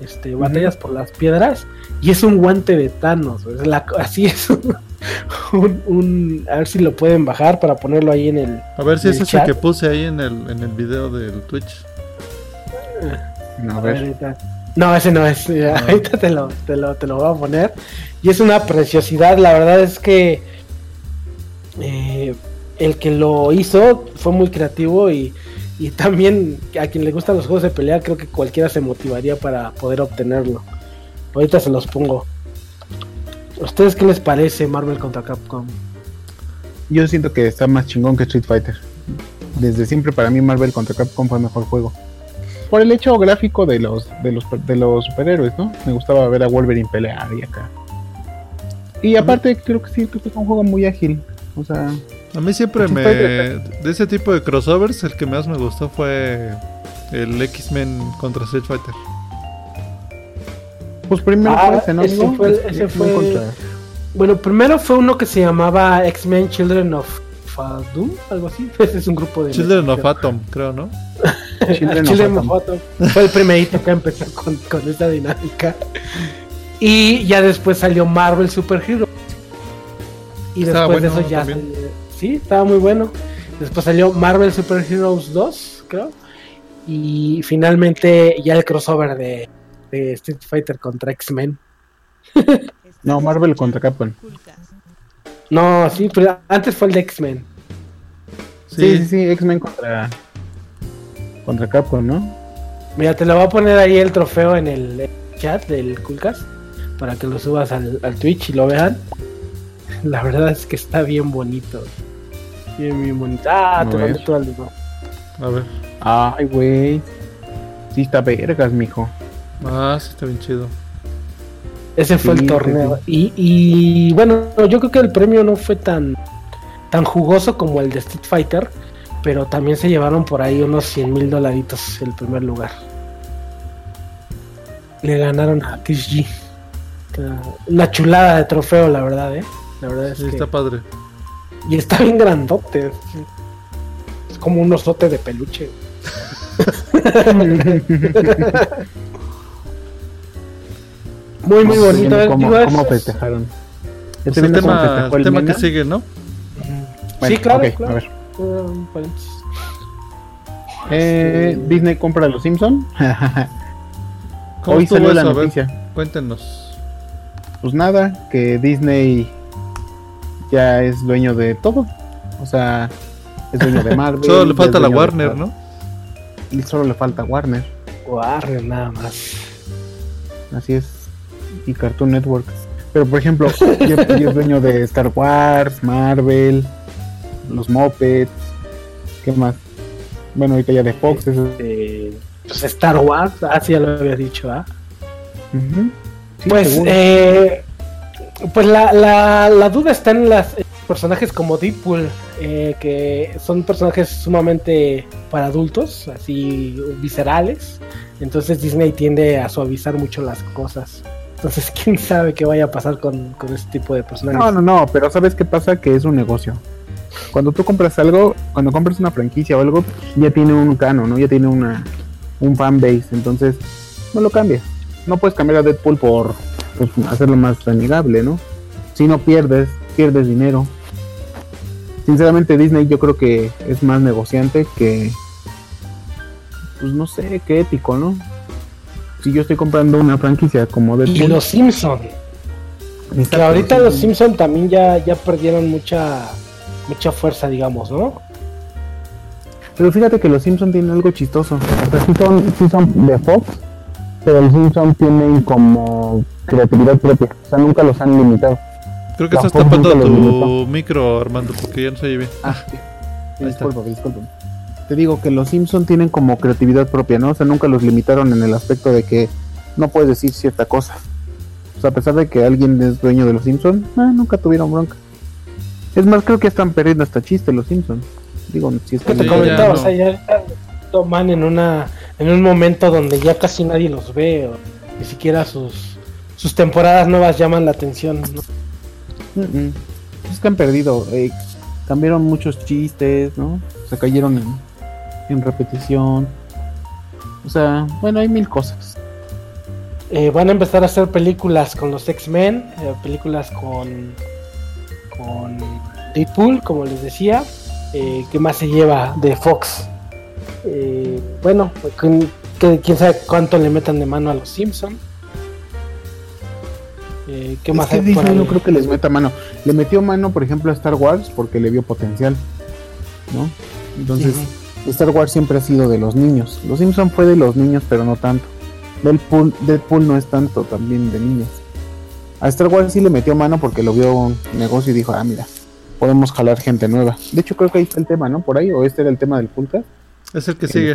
Este, batallas por las piedras y es un guante de Thanos, es la- así es un, un- a ver si lo pueden bajar para ponerlo ahí en el A ver si ¿El es ese que puse ahí en el, en el video del Twitch. No, a A ver. ahorita. No, ese no es. eh, Ahorita te lo, te, lo, te lo voy a poner. Y es una preciosidad. La verdad es que eh, el que lo hizo fue muy creativo y, y también a quien le gustan los juegos de pelea, creo que cualquiera se motivaría para poder obtenerlo. Ahorita se los pongo. ¿A ustedes qué les parece Marvel contra Capcom? Yo siento que está más chingón que Street Fighter. Desde siempre para mí Marvel contra Capcom fue el mejor juego. Por el hecho gráfico de los, de los, de los superhéroes, ¿no? Me gustaba ver a Wolverine pelear y acá. Y aparte creo que sí, creo que es un juego muy ágil. O sea, A mí siempre me. De ese tipo de crossovers, el que más me gustó fue el X-Men contra Street Fighter. Pues primero Ah, fue ese, ¿no? ese amigo? fue- X-Men ese fue- contra- Bueno, primero fue uno que se llamaba X-Men Children of Doom, algo así. Ese es un grupo de. Children of Atom, creo, ¿no? Children of Children Atom. of Atom. Fue el primerito que empezó con, con esta dinámica. Y ya después salió Marvel Super Hero. Y Estaba después de eso ya salió- Sí, estaba muy bueno. Después salió Marvel Super Heroes 2, creo. Y finalmente ya el crossover de, de Street Fighter contra X-Men. No, Marvel contra Capcom. No, sí, pero antes fue el de X-Men. Sí, sí, sí, X-Men contra contra Capcom, ¿no? Mira, te lo voy a poner ahí el trofeo en el chat del Coolcast para que lo subas al, al Twitch y lo vean. La verdad es que está bien bonito. Bien, bien bonito. Ah, A te ver. mandé todo el dibujo. A ver. Ay, güey. Sí está vergas, mijo. Ah, sí, está bien chido. Ese fue Sí, el sí, torneo. Y, y bueno, yo creo que el premio no fue tan, tan jugoso como el de Street Fighter, pero también se llevaron por ahí unos 100 mil dolaritos el primer lugar. Le ganaron a. Está- Una chulada de trofeo, la verdad, ¿eh? La verdad es Sí, que... está padre. Y está bien grandote. Es como un osote de peluche. muy, muy bonito. ¿eh? ¿Cómo, cómo festejaron? Pues ¿Este el tema, el tema que sigue, ¿no? Bueno, sí, claro, ok, claro. A ver. Eh, Este- Disney compra a los Simpson. ¿Cómo Hoy salió la ver, noticia. cuéntenos. Pues nada, que Disney ya es dueño de todo. O sea, es dueño de Marvel. Solo le falta la Warner. ¿no? Y solo le falta Warner. Warner, nada más. Así es. Y Cartoon Network. Pero por ejemplo, es dueño de Star Wars, Marvel, los Muppets. ¿Qué más? Bueno, ahorita ya de Fox. eso- Eh, pues Star Wars, ah, sí, ya lo había dicho, ¿ah? Sí, Pues, eh, pues la, la, la duda está en los personajes como Deadpool, eh, que son personajes sumamente para adultos, así viscerales. Entonces Disney tiende a suavizar mucho las cosas. Entonces, quién sabe qué vaya a pasar con, con este tipo de personajes. No, no, no, pero ¿sabes qué pasa? Que es un negocio. Cuando tú compras algo, cuando compras una franquicia o algo, ya tiene un canon, ¿no? Ya tiene una un fan base, entonces no lo cambias. No puedes cambiar a Deadpool por pues, hacerlo más amigable, ¿no? Si no pierdes, pierdes dinero. Sinceramente Disney yo creo que es más negociante que pues no sé, qué ético, ¿no? Si yo estoy comprando una franquicia como y Deadpool, los Simpson, Exacto, que ahorita sí, los sí. Simpson también ya, ya perdieron mucha mucha fuerza, digamos, ¿no? Pero fíjate que los Simpsons tienen algo chistoso. O sea, sí son, sí son de Fox, pero los Simpsons tienen como creatividad propia. O sea, nunca los han limitado. Creo que La estás Fox tapando tu micro, Armando, porque ya no se oye bien. Ah, Ahí está. disculpa, disculpa. Te digo que los Simpsons tienen como creatividad propia, ¿no? O sea, nunca los limitaron en el aspecto de que no puedes decir cierta cosa. O sea, a pesar de que alguien es dueño de los Simpsons, ah, nunca tuvieron bronca. Es más, creo que están perdiendo hasta chiste los Simpsons. Digo, si es que te comentaba, ya o sea, ya toman en una en un momento donde ya casi nadie los ve o ni siquiera sus sus temporadas nuevas llaman la atención. ¿no? Mm, mm. Es que han perdido. eh, cambiaron muchos chistes, ¿no? Se cayeron en, en repetición. O sea, bueno, hay mil cosas. Eh, van a empezar a hacer películas con los X-Men, eh, películas con con Deadpool, como les decía. Eh, ¿Qué más se lleva de Fox? Eh, bueno, con- que- quién sabe cuánto le metan de mano a los Simpson. Eh, ¿Qué Es más que Disney no creo que les meta mano. Le metió mano, por ejemplo, a Star Wars porque le vio potencial. ¿no? Entonces, Star Wars siempre ha sido de los niños. Los Simpson fue de los niños, pero no tanto. Deadpool, Deadpool no es tanto también de niños. A Star Wars sí le metió mano porque lo vio un negocio y dijo, ah, mira, podemos jalar gente nueva. De hecho, creo que ahí está el tema, ¿no? Por ahí, o este era el tema del podcast. Es el que sigue.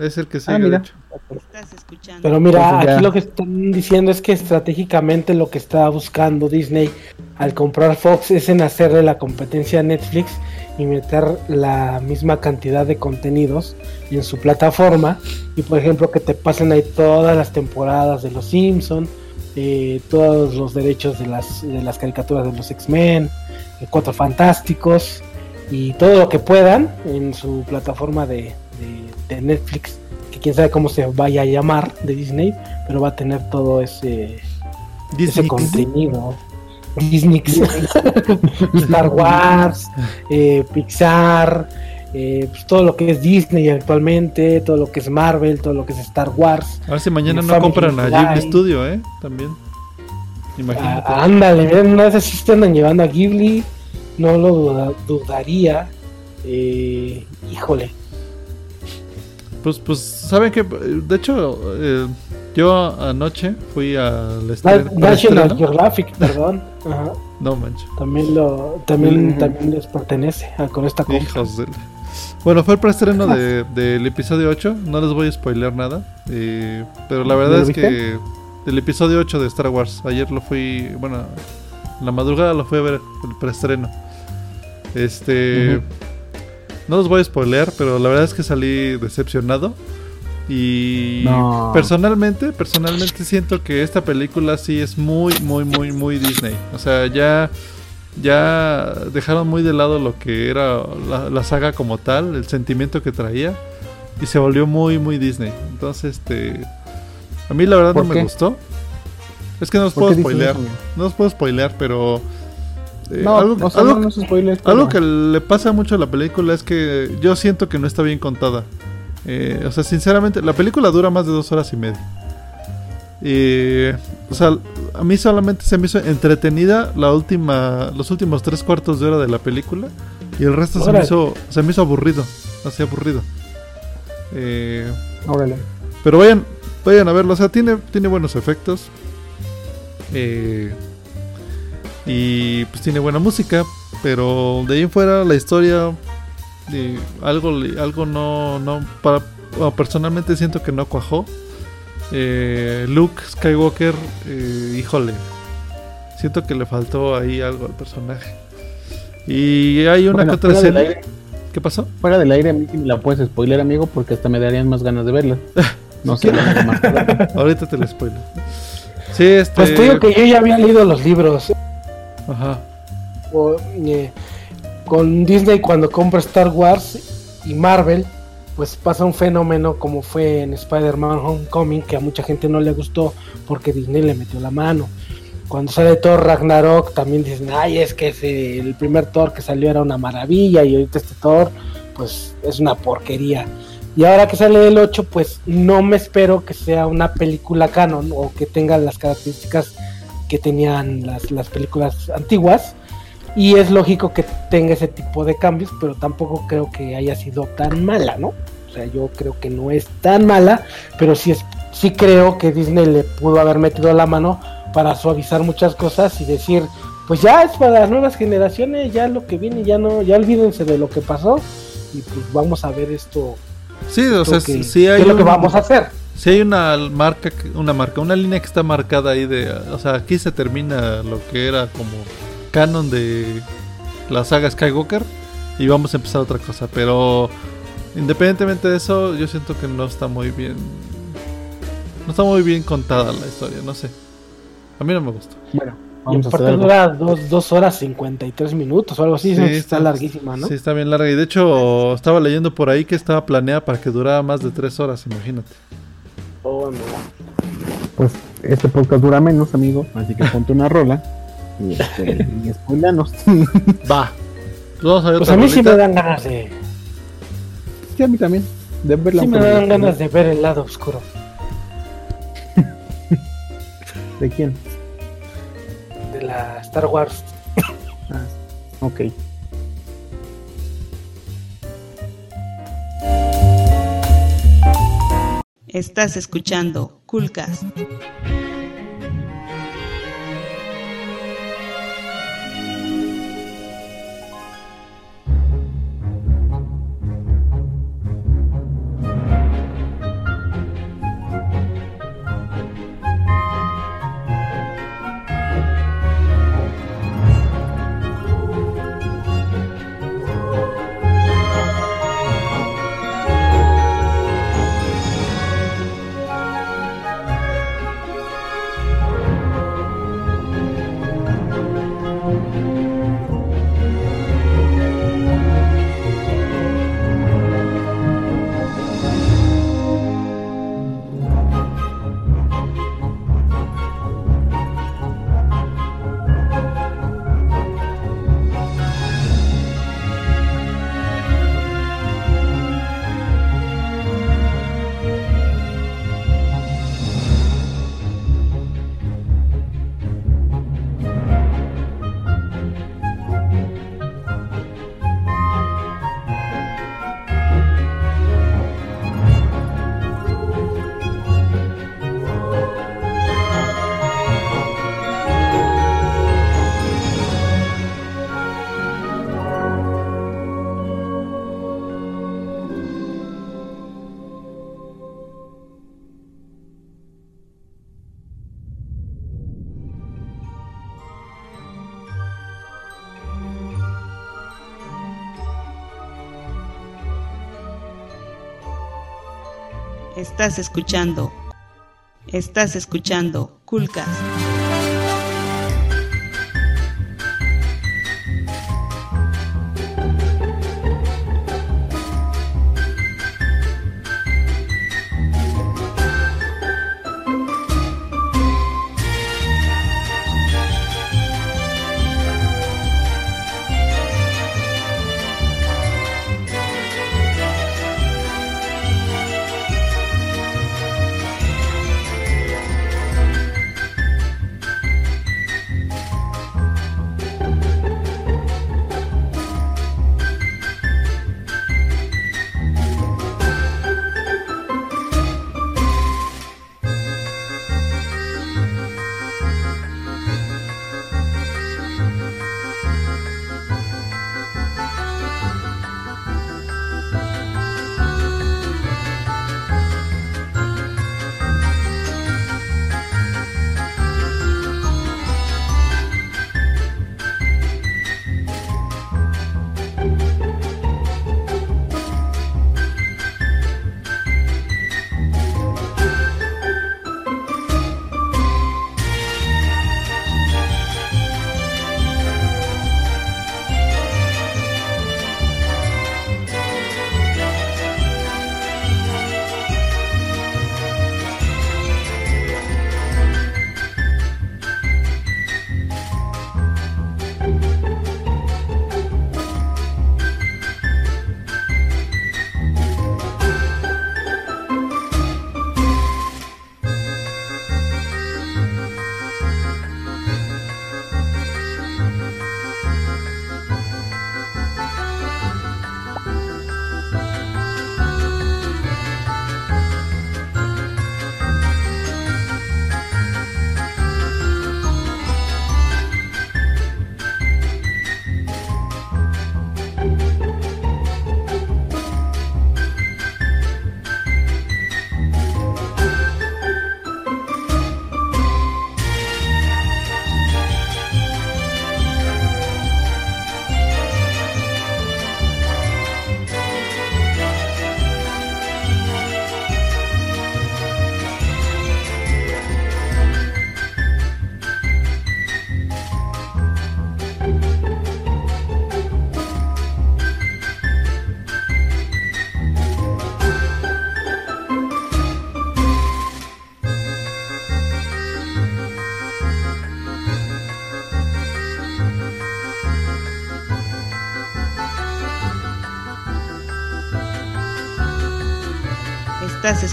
Es el que Ah, sigue, de mira. hecho. Estás escuchando. Pero mira, aquí lo que están diciendo es que estratégicamente lo que está buscando Disney al comprar Fox es en hacerle la competencia a Netflix y meter la misma cantidad de contenidos en su plataforma y por ejemplo que te pasen ahí todas las temporadas de los Simpson, eh, todos los derechos de las, de las caricaturas de los X-Men, de Cuatro Fantásticos y todo lo que puedan en su plataforma de, de- de Netflix que quién sabe cómo se vaya a llamar de Disney, pero va a tener todo ese, ese contenido. Disney, Star Wars, eh, Pixar, eh, pues todo lo que es Disney actualmente, todo lo que es Marvel, todo lo que es Star Wars. A ver si mañana no compran a. Ghibli Studio, ¿eh? También. Imagínate. Ah, ándale, vez sí te andan llevando a Ghibli, no lo duda- dudaría. Eh, híjole, Pues, pues, ¿saben que De hecho, eh, yo anoche fui al estreno. al National estreno. Geographic, perdón. Ajá. No manches. También lo también, Mm. también les pertenece a- con esta compra. Hijos de... Bueno, fue el preestreno de- del episodio 8. No les voy a spoilear nada. eh, pero la verdad ¿Ya es que el episodio 8 de Star Wars. Ayer lo fui. Bueno, en la madrugada lo fui a ver el preestreno. Este. No los voy a spoilear, pero la verdad es que salí decepcionado. Y No. personalmente, personalmente siento que esta película sí es muy, muy, muy, muy Disney. O sea, ya, ya dejaron muy de lado lo que era la, la saga como tal, el sentimiento que traía, y se volvió muy, muy Disney. Entonces, este, a mí la verdad no ¿Por me gustó. Es que no los ¿Por puedo spoilear, no los puedo spoilear, pero eh, No, algo, o sea, algo- no, no se spoilers, algo que le pasa mucho a la película es que yo siento que no está bien contada. Eh, o sea, sinceramente, la película dura más de dos horas y media. Y, o sea, a mí solamente se me hizo entretenida la última, los últimos tres cuartos de hora de la película y el resto se me hizo, se me hizo aburrido, así aburrido. Eh, Órale. pero vayan, vayan a verlo, o sea, tiene, tiene buenos efectos. Eh, y pues tiene buena música, pero de ahí en fuera la historia de algo algo no no para personalmente siento que no cuajó. Eh, Luke Skywalker, eh, híjole, siento que le faltó ahí algo al personaje. Y hay una Bueno, que otra escena. aire- ¿Qué pasó? Fuera del aire, a mí la puedes spoiler, amigo, porque hasta me darían más ganas de verla. No sé, la más. Ahorita te lo spoiler. Sí, este. Pues te digo que yo ya había leído los libros. Ajá. eh, con Disney cuando compra Star Wars y Marvel, pues pasa un fenómeno como fue en Spider-Man Homecoming, que a mucha gente no le gustó porque Disney le metió la mano. Cuando sale Thor Ragnarok también dicen, ay, es que ese- el primer Thor que salió era una maravilla y ahorita este Thor, pues es una porquería. Y ahora que sale el 8, pues no me espero que sea una película canon o que tenga las características que tenían las, las películas antiguas. Y es lógico que tenga ese tipo de cambios, pero tampoco creo que haya sido tan mala, ¿no? O sea, yo creo que no es tan mala, pero sí, es, sí creo que Disney le pudo haber metido la mano para suavizar muchas cosas y decir, pues ya es para las nuevas generaciones, ya lo que viene, ya no, ya olvídense de lo que pasó y pues vamos a ver esto, Sí, o sea, que- sí qué hay, es lo que vamos a hacer. Sí hay una marca, una marca, una línea que está marcada ahí de, o sea, aquí se termina lo que era como canon de la saga Skywalker y vamos a empezar otra cosa, pero independientemente de eso, yo siento que no está muy bien, no está muy bien contada la historia, no sé, a mí no me gustó. Bueno, Y aparte dura dos, dos horas 53 minutos o algo así, Sí, está, está- larguísima, ¿no? Sí, está bien larga y de hecho estaba leyendo por ahí que estaba planeada para que durara más de tres horas, imagínate. Oh, no. Pues este podcast dura menos, amigo, así que ponte una rola y, este, y spoilanos. Va. Vamos a ver Pues a mí sí me dan ganas de, sí, a mí también. De verla. sí me dan ganas de ver el lado oscuro. ¿De quién? de la Star Wars. Ok. Estás escuchando Coolcast. Estás escuchando. Estás escuchando Coolcast.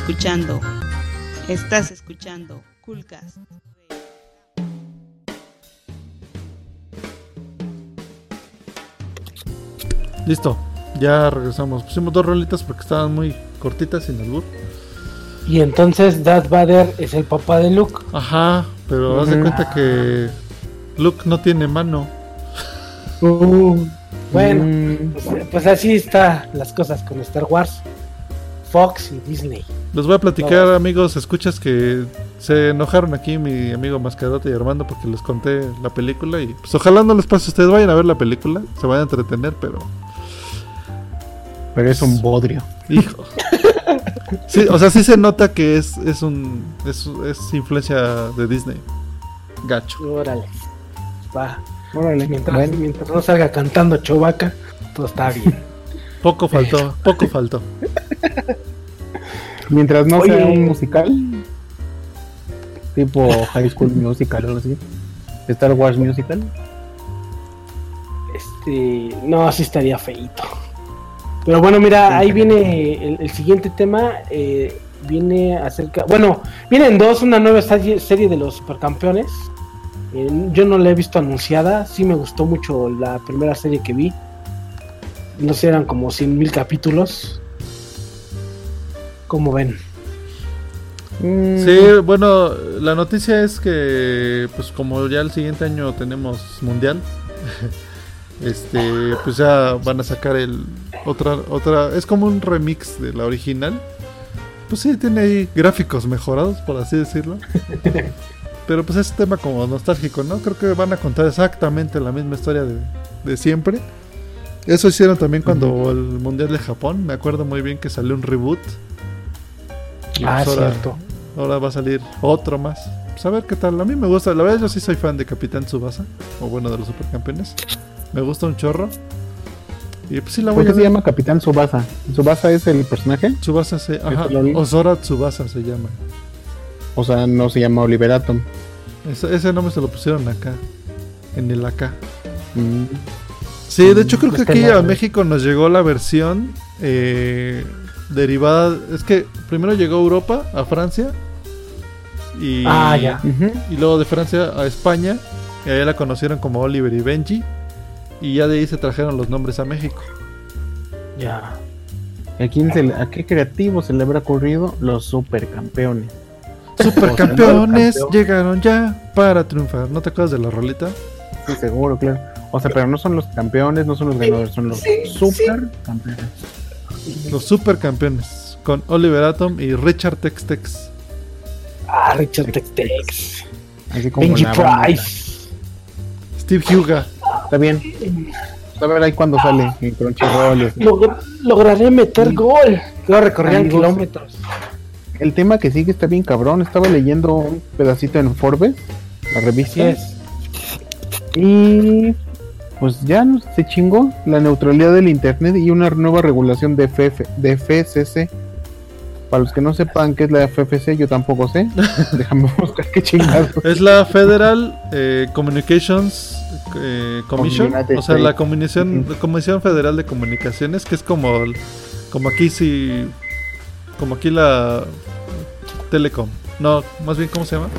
escuchando. Estás escuchando Coolcast. Listo, ya regresamos. Pusimos dos rolitas porque estaban muy cortitas sin albur. Y entonces Darth Vader es el papá de Luke. Ajá, pero haz de cuenta que Luke no tiene mano. Uh, bueno, mm. pues, pues así están las cosas con Star Wars, Fox y Disney. Les voy a platicar, No. amigos, escuchas que se enojaron aquí mi amigo Mascarote y Armando porque les conté la película y pues ojalá no les pase a ustedes, vayan a ver la película, se van a entretener, pero pero es un bodrio. hijo. Sí, o sea, sí se nota que es, es un es, es influencia de Disney. Gacho. Órale. Va. Órale, Mientras, bueno. mientras no salga cantando Chewbacca, todo está bien. Poco faltó, poco faltó. Mientras no Oye. sea un musical, tipo High School Musical o algo así, Star Wars Musical, Este, no, así estaría feito. Pero bueno, mira, ahí viene el, el siguiente tema. eh, viene acerca. Bueno, vienen dos: una nueva serie, serie de los supercampeones. Eh, yo no la he visto anunciada. Sí me gustó mucho la primera serie que vi. No sé, eran como 100 mil capítulos. Como ven? Mm, Sí, bueno, la noticia es que, pues como ya el siguiente año tenemos mundial, este, pues ya van a sacar el otra, otra, es como un remix de la original. Pues sí, tiene ahí gráficos mejorados, por así decirlo. Pero pues es un tema como nostálgico, ¿no? Creo que van a contar exactamente la misma historia de, de siempre. Eso hicieron también cuando el Mundial de Japón. Me acuerdo muy bien que salió un reboot. Y Ah, pues ahora- cierto. Ahora va a salir otro más. Pues a ver qué tal. A mí me gusta. La verdad, yo sí soy fan de Capitán Tsubasa. O bueno, de los supercampeones. Me gusta un chorro. Y pues sí la ¿Por qué a se llama Capitán Subasa? ¿Subasa es el personaje? Tsubasa se. Ajá. Osora Tsubasa se llama. O sea, no se llama Oliver Atom. Ese, ese nombre se lo pusieron acá. En el acá. Mm, Sí, de hecho creo que aquí a México nos llegó la versión eh, derivada. Es que primero llegó a Europa, a Francia. Y, Ah, ya. y luego de Francia a España. Y allá la conocieron como Oliver y Benji. Y ya de ahí se trajeron los nombres a México. Ya. ¿A, quién se le- ¿A qué creativo se le habrá ocurrido? Los supercampeones. Supercampeones llegaron ya para triunfar. ¿No te acuerdas de la rolita? Sí, seguro, claro. O sea, pero no son los campeones, no son los ganadores, son los supercampeones. Los supercampeones. Con Oliver Atom y Richard Tex Tex. Ah, Richard Tex. Así como Benji. Price. Steve Huga. Está bien. A ver ahí cuando sale en Crunchyroll. lograré meter gol. Que recorrían kilómetros. El tema que sigue está bien cabrón. Estaba leyendo un pedacito en Forbes, la revista. Y pues ya no- se chingó la neutralidad del internet y una nueva regulación de, FF, de FCC. Para los que no sepan qué es la FFC, yo tampoco sé. Déjame buscar qué chingados. Es la Federal eh, Communications eh, Commission. O sea, la. Comisión. Comisión Federal de Comunicaciones, que es como, como aquí sí. Como aquí la Telecom. No, más bien, ¿cómo se llama?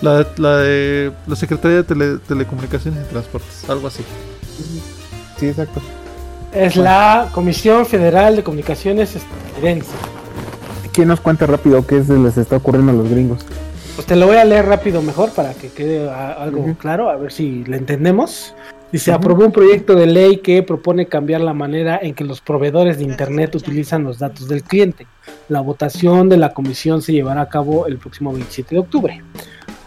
La, la de la Secretaría de Tele- Telecomunicaciones y Transportes, algo así. Sí, exacto. Es la Comisión Federal de Comunicaciones Estadounidense. ¿Quién nos cuenta rápido qué se les está ocurriendo a los gringos? Pues te lo voy a leer rápido mejor para que quede algo claro, a ver si le entendemos. Dice, Ujú. aprobó un proyecto de ley que propone cambiar la manera en que los proveedores de Internet utilizan los datos del cliente. La votación de la comisión se llevará a cabo el próximo 27 de octubre.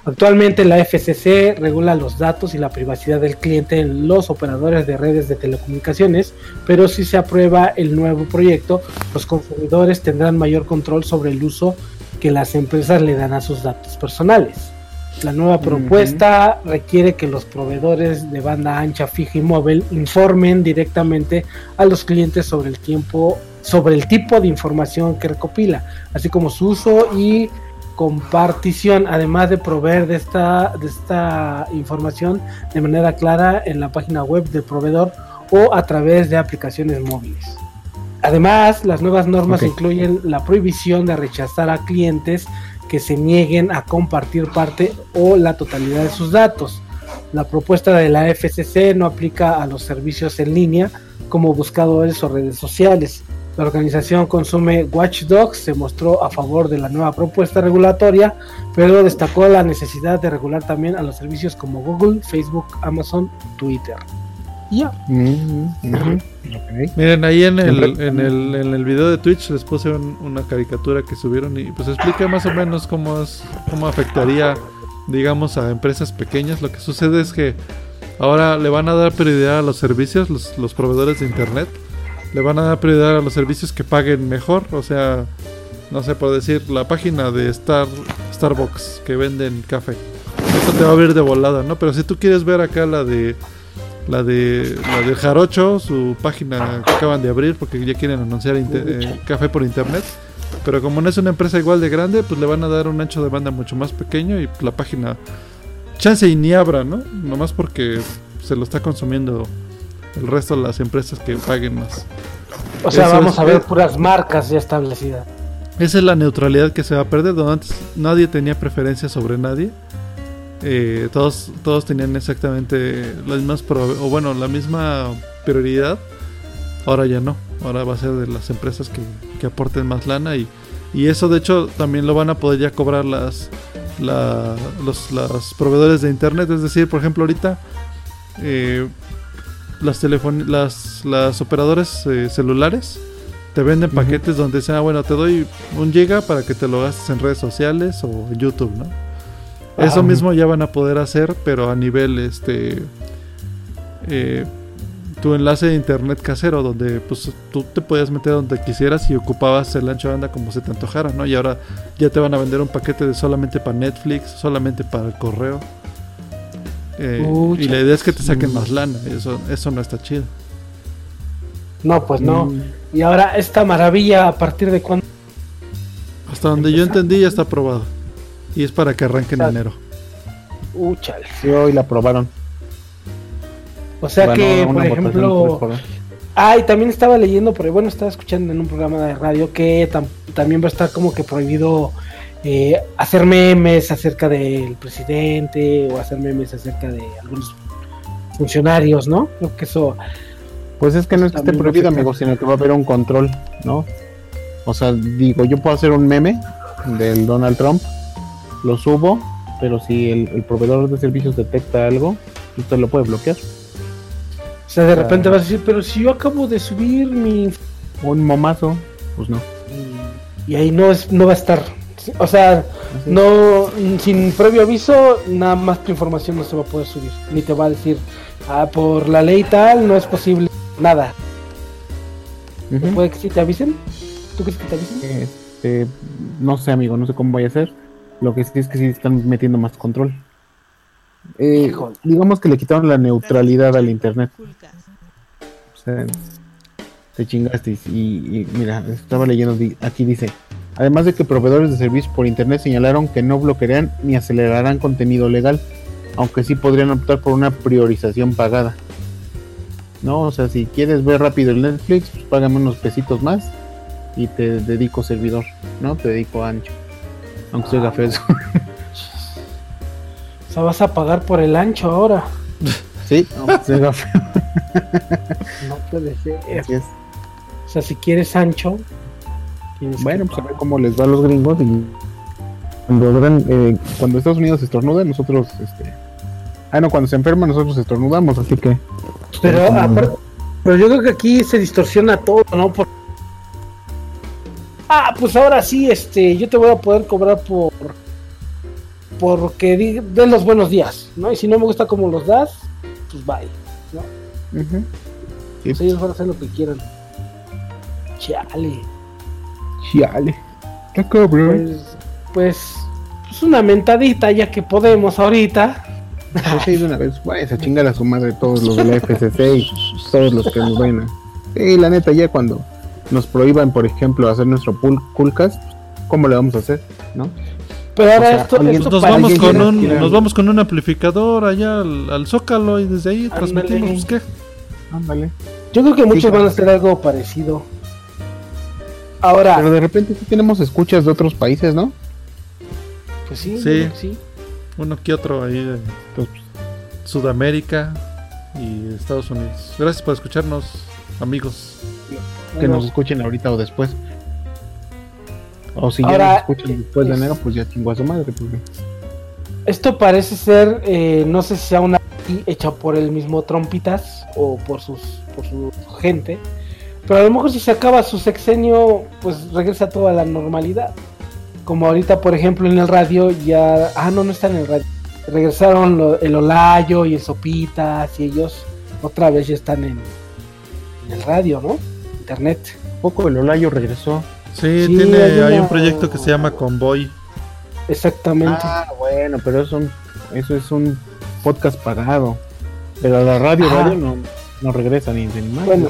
Actualmente la FCC regula los datos y la privacidad del cliente en los operadores de redes de telecomunicaciones, pero si se aprueba el nuevo proyecto, los consumidores tendrán mayor control sobre el uso que las empresas le dan a sus datos personales. La nueva propuesta requiere que los proveedores de banda ancha fija y móvil informen directamente a los clientes sobre el tiempo, sobre el tipo de información que recopila, así como su uso y compartición, además de proveer de esta, de esta información de manera clara en la página web del proveedor o a través de aplicaciones móviles. Además, las nuevas normas incluyen la prohibición de rechazar a clientes que se nieguen a compartir parte o la totalidad de sus datos. La propuesta de la FCC no aplica a los servicios en línea como buscadores o redes sociales. La organización Consume Watchdog se mostró a favor de la nueva propuesta regulatoria, pero destacó la necesidad de regular también a los servicios como Google, Facebook, Amazon, Twitter. Y ya. Mm, ujú, ok. Miren, ahí en el, en el, en el video de Twitch les puse un- una caricatura que subieron y pues explica más o menos cómo es, cómo afectaría, digamos, a empresas pequeñas. Lo que sucede es que ahora le van a dar prioridad a los servicios, los, los proveedores de internet, le van a dar prioridad a los servicios que paguen mejor. O sea, no sé, por decir, la página de Star, Starbucks que venden café. Eso te va a abrir de volada, ¿no? Pero si tú quieres ver acá la de la de la del Jarocho, su página que acaban de abrir porque ya quieren anunciar eh, café por internet. Pero como no es una empresa igual de grande, pues le van a dar un ancho de banda mucho más pequeño y la página chance y ni abra, ¿no? Nomás porque se lo está consumiendo el resto de las empresas que paguen más. O sea, Eso vamos es- a ver puras marcas ya establecidas. Esa es la neutralidad que se va a perder, donde antes nadie tenía preferencia sobre nadie. Eh, todos, todos tenían exactamente las mismas, o bueno, la misma prioridad. Ahora ya no. Ahora va a ser de las empresas que, que aporten más lana y, y eso de hecho también lo van a poder ya cobrar las, la- los, los proveedores de internet. Es decir, por ejemplo, ahorita eh, las, las, las operadoras eh, celulares te venden paquetes donde dicen, ah, bueno, te doy un giga para que te lo gastes en redes sociales o en YouTube, ¿no? Eso Ajá. mismo ya van a poder hacer, pero a nivel, este, eh, tu enlace de internet casero, donde pues tú te podías meter donde quisieras y ocupabas el ancho de banda como se te antojara, ¿no? Y ahora ya te van a vender un paquete de solamente para Netflix, solamente para el correo. Eh, y la idea es que te saquen más lana, eso, eso no está chido. No, pues no. Mm, Y ahora esta maravilla, ¿a partir de cuándo? Hasta donde yo entendí ya está aprobado. Y es para que arranque en enero. Uh, chale. Sí, hoy la aprobaron. O sea Bueno, que, por ejemplo. Ah, y también estaba leyendo, pero bueno, estaba escuchando en un programa de radio que tam- también va a estar como que prohibido eh, hacer memes acerca del presidente o hacer memes acerca de algunos funcionarios, ¿no? Creo que eso. Pues es que no es que esté prohibido, amigo, sino que va a haber un control, ¿no? O sea, digo, yo puedo hacer un meme del Donald Trump, lo subo, pero si el, el proveedor de servicios detecta algo, usted lo puede bloquear. O sea, de repente vas a decir, pero si yo acabo de subir mi. Un momazo, pues no. Y ahí no, es, no va a estar. O sea, no, sin previo aviso, nada más tu información no se va a poder subir. Ni te va a decir, ah, por la ley tal, no es posible nada. ¿Puede que sí te avisen? ¿Tú crees que te avisen? Este, no sé, amigo, no sé cómo vaya a ser. Lo que sí es que sí están metiendo más control. Eh, digamos que le quitaron la neutralidad al internet. O sea, te chingaste. Y, y mira, estaba leyendo aquí dice: Además de que proveedores de servicios por internet señalaron que no bloquearán ni acelerarán contenido legal, aunque sí podrían optar por una priorización pagada. No, o sea, si quieres ver rápido el Netflix, pues págame unos pesitos más y te dedico servidor, ¿no? Te dedico ancho. Aunque se oiga feo eso. O sea, vas a pagar por el ancho ahora. Sí, aunque se oiga feo. No puede ser. Así es. O sea, si quieres ancho, Bueno, pues a ver cómo les va a los gringos. Y cuando, eh, cuando Estados Unidos estornuda, nosotros. Este... Ah, no, cuando se enferma, nosotros estornudamos. Así que. Pero, como- aparte- pero yo creo que aquí se distorsiona todo, ¿no? Por- Ah, pues ahora sí, este, yo te voy a poder cobrar por porque di- den los buenos días, ¿no? Y si no me gusta cómo los das, pues bye. Sí. Pues ellos van a hacer lo que quieran. Chale. Chale. Está cabrón. Pues, pues, pues una mentadita ya que podemos ahorita. Sí, de una vez. Vaya a chingar a su madre todos los de la FCC y todos los que nos vayan a. Sí, la neta, ya cuando nos prohíban, por ejemplo, hacer nuestro pool coolcast, ¿cómo le vamos a hacer? ¿No? Pero ahora O sea, esto, alguien- esto Nos vamos, con un, tirar- nos vamos con un amplificador allá al, al Zócalo y desde ahí Ándale. transmitimos. pues, ¿qué? Ándale. yo creo que muchos claro. van a hacer algo parecido. Ahora, Pero de repente sí tenemos escuchas de otros países, ¿no? pues sí, Sí. sí. Uno que otro ahí de Sudamérica y Estados Unidos. Gracias por escucharnos, amigos. que nos escuchen ahorita o después. O si ya Ahora, nos escuchan después de enero, pues ya chingó a su madre. Porque... Esto parece ser, eh, no sé si sea una hecha por el mismo Trompitas o por sus por su gente, pero a lo mejor si se acaba su sexenio, pues regresa todo a la normalidad. Como ahorita, por ejemplo, en el radio ya, ah, no, no está en el radio. Regresaron lo- el Olayo y el Sopitas y ellos otra vez ya están en, en el radio, ¿no? Internet. Poco el Olayo regresó. Sí, Sí, tiene, hay hay una- un proyecto que se llama Convoy. Exactamente. Ah, bueno, pero eso, son- eso es un podcast pagado. Pero a la radio, radio no, no regresa ni de ni más. Bueno,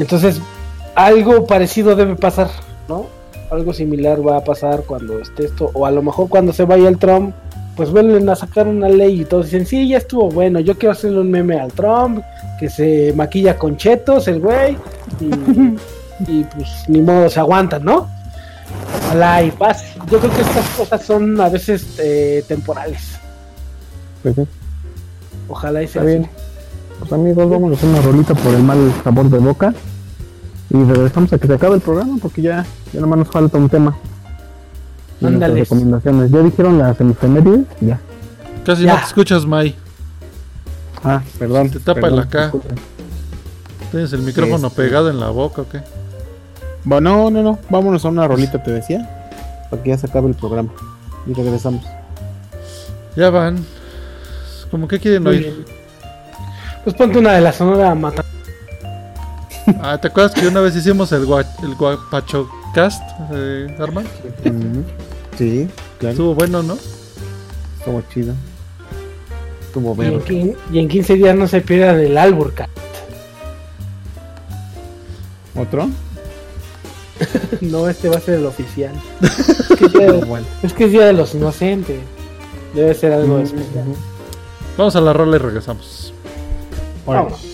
entonces algo parecido debe pasar, ¿no? Algo similar va a pasar cuando esté esto, o a lo mejor cuando se vaya el Trump, pues vuelven a sacar una ley y todos dicen, sí, ya estuvo bueno, yo quiero hacerle un meme al Trump, que se maquilla con chetos el güey, y, y, pues ni modo, se aguantan, ¿no? Ojalá y pase. Yo creo que estas cosas son a veces eh, temporales. Ojalá y sea Está así. Pues amigos, vamos a hacer una rolita por el mal sabor de boca. Y regresamos a que se acabe el programa porque ya, ya nomás nos falta un tema. Ándale. recomendaciones. ¿Ya dijeron las efemérides? Ya. Casi Ya. no te escuchas, Mai. Ah, perdón. Te tapa perdón, el acá. ¿Tienes el micrófono Este. pegado en la boca o qué? Bueno, no, no, no. Vámonos a una rolita, te decía. Para que ya se acabe el programa. Y regresamos. Ya van. ¿Cómo que quieren Muy oír? bien. Pues ponte una de la sonora mata. Ah, ¿te acuerdas que una vez hicimos el, gua el Guapacho Cast, eh, Arman? Sí, claro. Estuvo bueno, ¿no? Estuvo chido. Estuvo Y quin- y en 15 días no se pierdan el Alburca. ¿Otro? No, este va a ser el oficial. Es que, es día de, Bueno. es que es Día de los Inocentes. Debe ser algo especial. Vamos a la rola y regresamos. Órale. Vámonos. Estás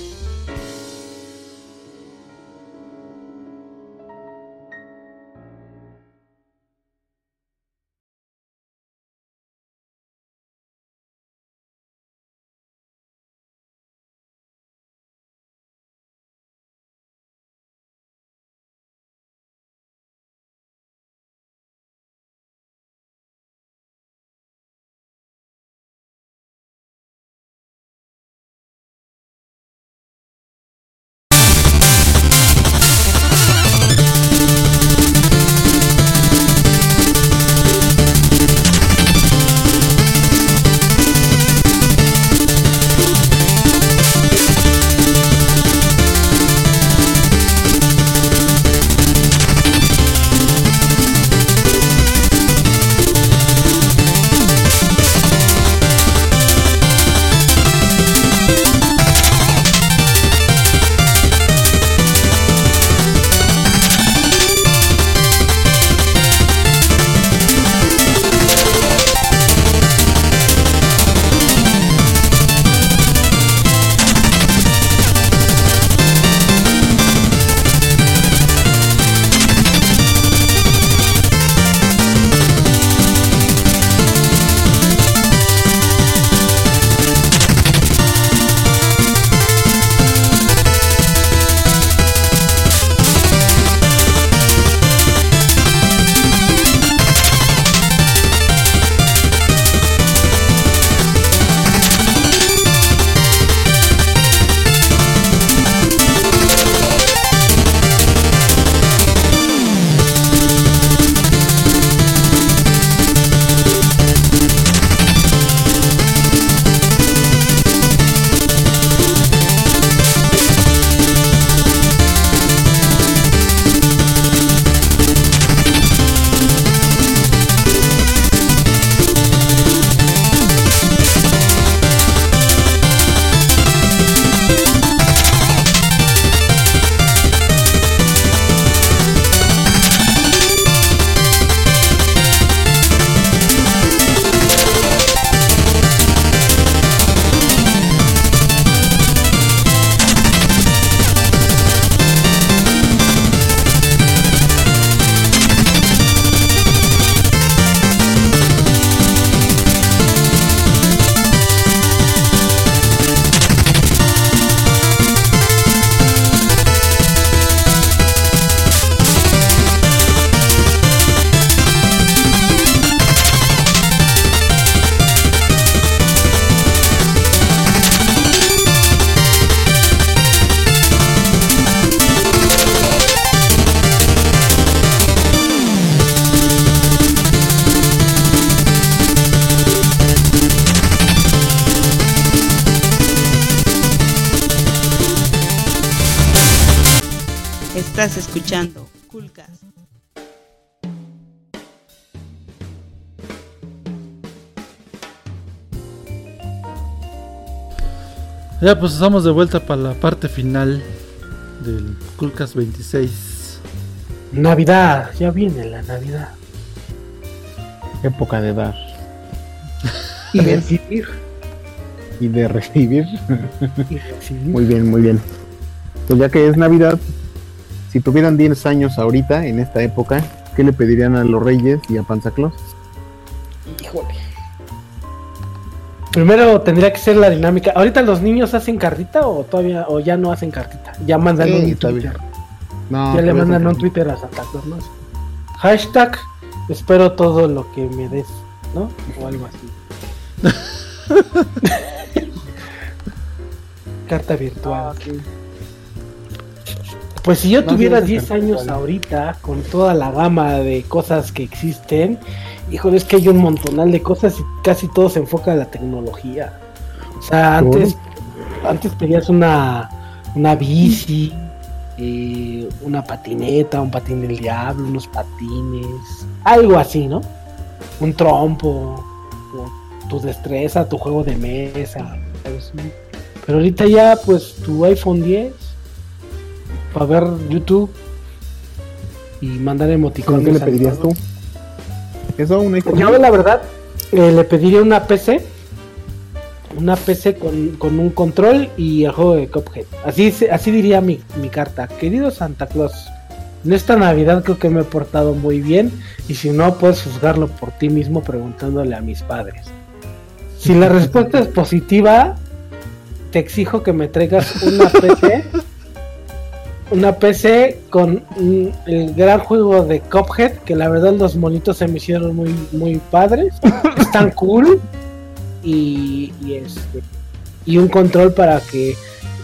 Ya, pues estamos de vuelta para la parte final del Coolcast 26. Navidad, ya viene la Navidad. Época de dar Y recibir. y de recibir. Y recibir. Muy bien, muy bien. Pues ya que es Navidad, si tuvieran 10 años ahorita, en esta época, ¿qué le pedirían a los reyes y a Panza Primero tendría que ser la dinámica. ¿Ahorita los niños hacen cartita o todavía o ya no hacen cartita? Ya mandan Sí, un Twitter. No, Ya le mandan un Twitter a Santa Claus, ¿no? Hashtag espero todo lo que me des, ¿no? O algo así. Carta virtual. Pues si yo No, tuviera sí, 10 carta años virtual. ahorita, con toda la gama de cosas que existen, híjole, es que hay un montonal de cosas y casi todo se enfoca a la tecnología. O sea, antes, antes pedías una, una bici, eh, una patineta, un patín del diablo, unos patines, algo así, ¿no? Un trompo, o tu destreza, tu juego de mesa, así. Pero ahorita ya, pues tu iPhone 10 para ver YouTube y mandar ¿Con emoticones. qué le pedirías tú? ¿Eso? ¿Un iPhone? Yo la verdad eh, le pediría una PC, una PC con, con un control y el juego de Cuphead. Así, así diría mi, mi carta. Querido Santa Claus, en esta Navidad creo que me he portado muy bien y si no puedes juzgarlo por ti mismo preguntándole a mis padres. Si la respuesta es positiva, te exijo que me traigas una PC. Una PC con mm, el gran juego de Cuphead, que la verdad los monitos se me hicieron muy, muy padres. Están cool. Y, y este y un control para que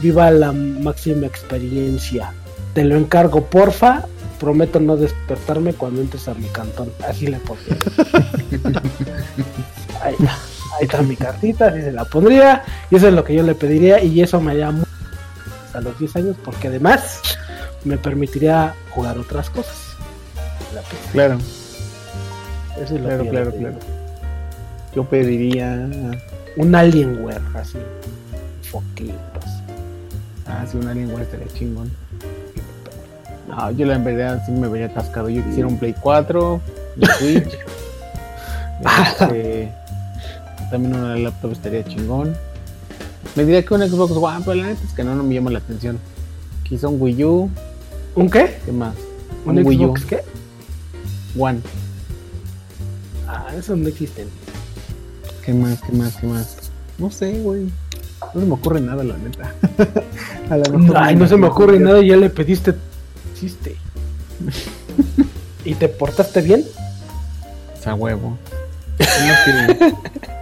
viva la máxima experiencia. Te lo encargo, porfa. Prometo no despertarme cuando entres a mi cantón. Así le pondría. Ahí está. Ahí está mi cartita, así se la pondría. Y eso es lo que yo le pediría. Y eso me haría muy a los 10 años porque además me permitiría jugar otras cosas. La. Claro, Eso es lo claro, que claro, claro. Yo pediría. Un Alienware, así. Foquitos. Ah, sí, una lengua estaría chingón. No, yo la en verdad sí me vería atascado. Yo quisiera un Play 4, un Switch. este, también una laptop estaría chingón. Me diría que un Xbox One, pero la neta es que no, no me llama la atención. Quizá un Wii U, ¿Un qué? ¿qué más? ¿Un, Un Wii U. Qué? One. Ah, esos no existen. ¿Qué más? ¿Qué más? ¿Qué más? No sé, güey. No se me ocurre nada, la neta. A lo mejor Ay, no se me ocurre nada y ya le pediste. Existe. ¿Y te portaste bien? Sea, huevo. No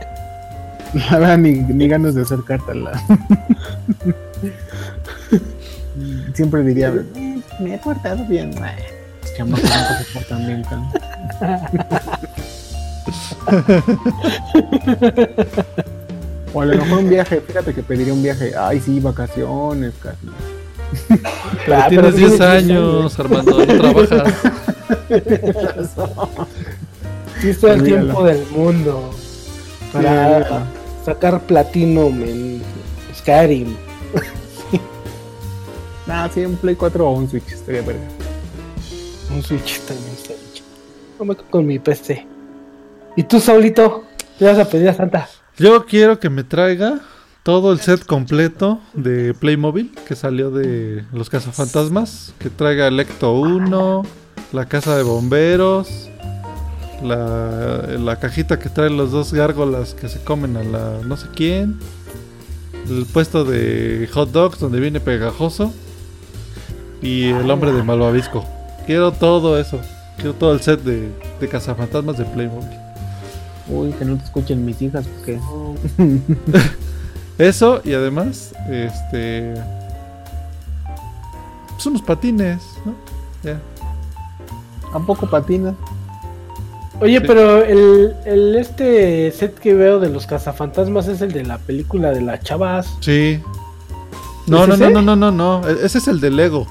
La verdad, ni, ni ganas de hacer carta. La... Siempre diría, "Eh, me he portado bien. Ay, Los chamacos nunca se portan bien, cabrón. O a lo mejor un viaje, fíjate que pediría un viaje. Ay, sí, vacaciones, carnal. Pero Ah, tienes pero 10 tienes 10 años, Armando, no trabajas. Existe el Olvídalo. tiempo del mundo para olvídalo. Sacar Platinum en Skyrim. Nah, sí, un Play 4 o un Switch estaría verga. Un Switch también está dicho. No me quedo con mi PC. ¿Y tú, Saulito? ¿Qué vas a pedir a Santa? Yo quiero que me traiga todo el set completo de Playmobil que salió de los cazafantasmas. Que traiga el Ecto 1, la casa de bomberos, la, la cajita que trae los dos gárgolas que se comen a la no sé quién, el puesto de hot dogs donde viene pegajoso y el hombre de malvavisco. Quiero todo eso. Quiero todo el set de, de cazafantasmas de Playmobil. Uy, que no te escuchen mis hijas, porque Eso y además, este. Pues unos patines, ¿no? Ya. ¿a poco patinas? Oye, Sí. pero el, el este set que veo de los cazafantasmas es el de la película de las chavas. Sí. No, ¿Es no, no, ese? no, no, no, no. E- Ese es el de Lego.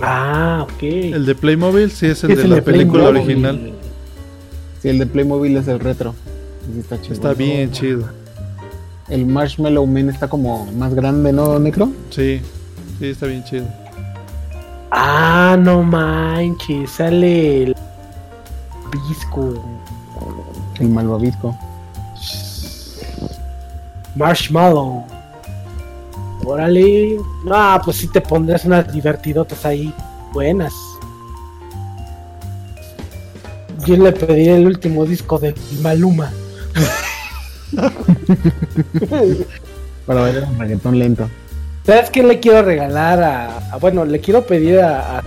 Ah, ok. El de Playmobil sí es el Es de la película Playmobil. original. Sí, el de Playmobil es el retro. Sí, está chido. Está bien chido. El Marshmallow Man está como más grande, ¿no, Necro? Sí, sí, está bien chido. Ah, no manches, sale el Visco. El malvavisco. Marshmallow. Órale. No, pues sí te pondrás unas divertidotas ahí buenas. Yo le pediré el último disco de Maluma. Para bailar un reggaetón lento. ¿Sabes qué le quiero regalar a, a- bueno, le quiero pedir a, a-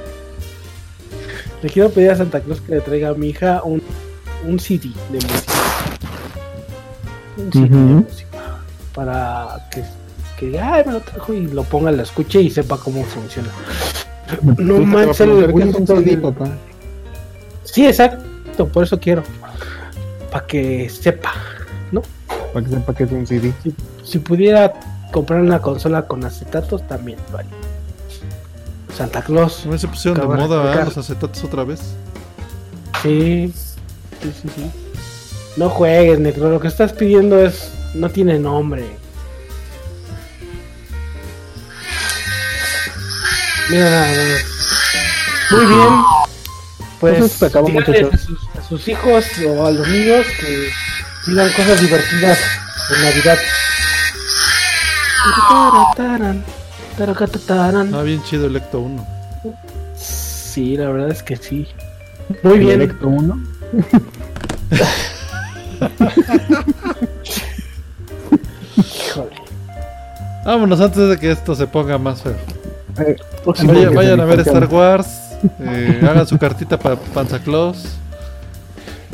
le quiero pedir a Santa Claus que le traiga a mi hija un, un CD de música. Un CD de Ujú. música. Para que, que ay, me lo trajo y lo ponga, lo escuche y sepa cómo funciona. No manches, un CD, papá. Sí, exacto, por eso quiero. Para que sepa. Para que sepa que es un CD. Si pudiera comprar una consola con acetatos, también lo haría. Santa Claus. ¿No se pusieron de moda ¿verdad? explicar. los acetatos otra vez? Sí, sí, sí, sí. No juegues, Necro. Lo que estás pidiendo es. No tiene nombre. Mira nada más. Muy bien. Pues muchachos. a sus, a sus hijos o a los niños que digan cosas divertidas en Navidad. Taracatataran. Ah, bien chido el Ecto 1. Sí, la verdad es que sí. Muy El bien. Electro 1. Híjole. Vámonos antes de que esto se ponga más feo. Eh, Vaya- vayan a ver. Star Wars. eh, hagan su cartita para Panza Claus.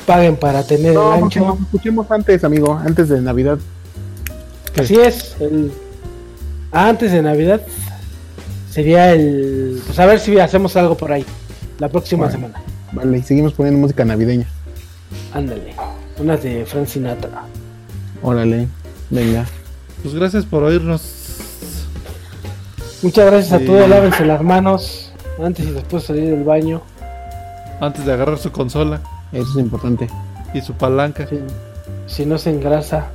paguen para tener No, el no, ancho. no, escuchemos antes, amigo, antes de Navidad. Así es. El... Antes de Navidad sería el. Pues a ver si hacemos algo por ahí. La próxima Bueno. semana. Vale, y seguimos poniendo música navideña. Ándale. Unas de Frank Sinatra. Órale, venga. Pues gracias por oírnos. Muchas gracias Sí. a todos. Lávense las manos antes y después de salir del baño. Antes de agarrar su consola Eso es importante. y su palanca. Si no se engrasa,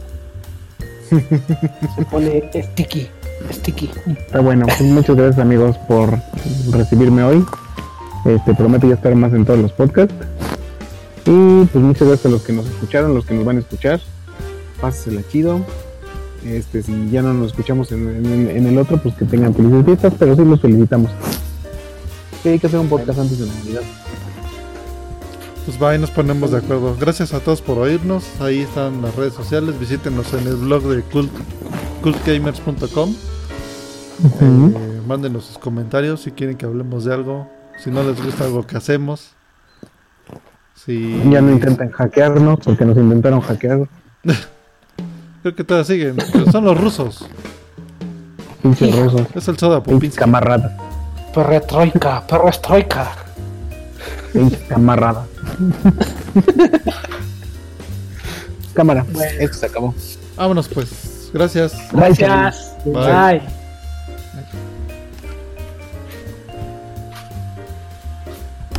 se pone sticky. Sticky. Está bueno, pues muchas gracias amigos por recibirme hoy. Este prometo ya estar más en todos los podcasts. Y pues muchas gracias a los que nos escucharon, los que nos van a escuchar. Pásensela chido. Este, si ya no nos escuchamos en, en- en el otro, pues que tengan felices fiestas, pero sí los felicitamos. Sí, hay que hacer un podcast antes de Navidad. Pues va, ahí nos ponemos de acuerdo. Gracias a todos por oírnos. Ahí están las redes sociales. Visítenos en el blog de cultgamers.com. Eh, mándenos sus comentarios si quieren que hablemos de algo. Si no les gusta algo que hacemos. Si... Ya no intenten hackearnos porque nos intentaron hackear. Creo que todavía siguen. Son los rusos. Pinches rusos. Es el soda Pinches Popinski. camaradas. Perretroika, perrestroika. Pinches camaradas. Cámara. Bueno. Esto se acabó. Vámonos pues. Gracias. Gracias. Bye. Bye.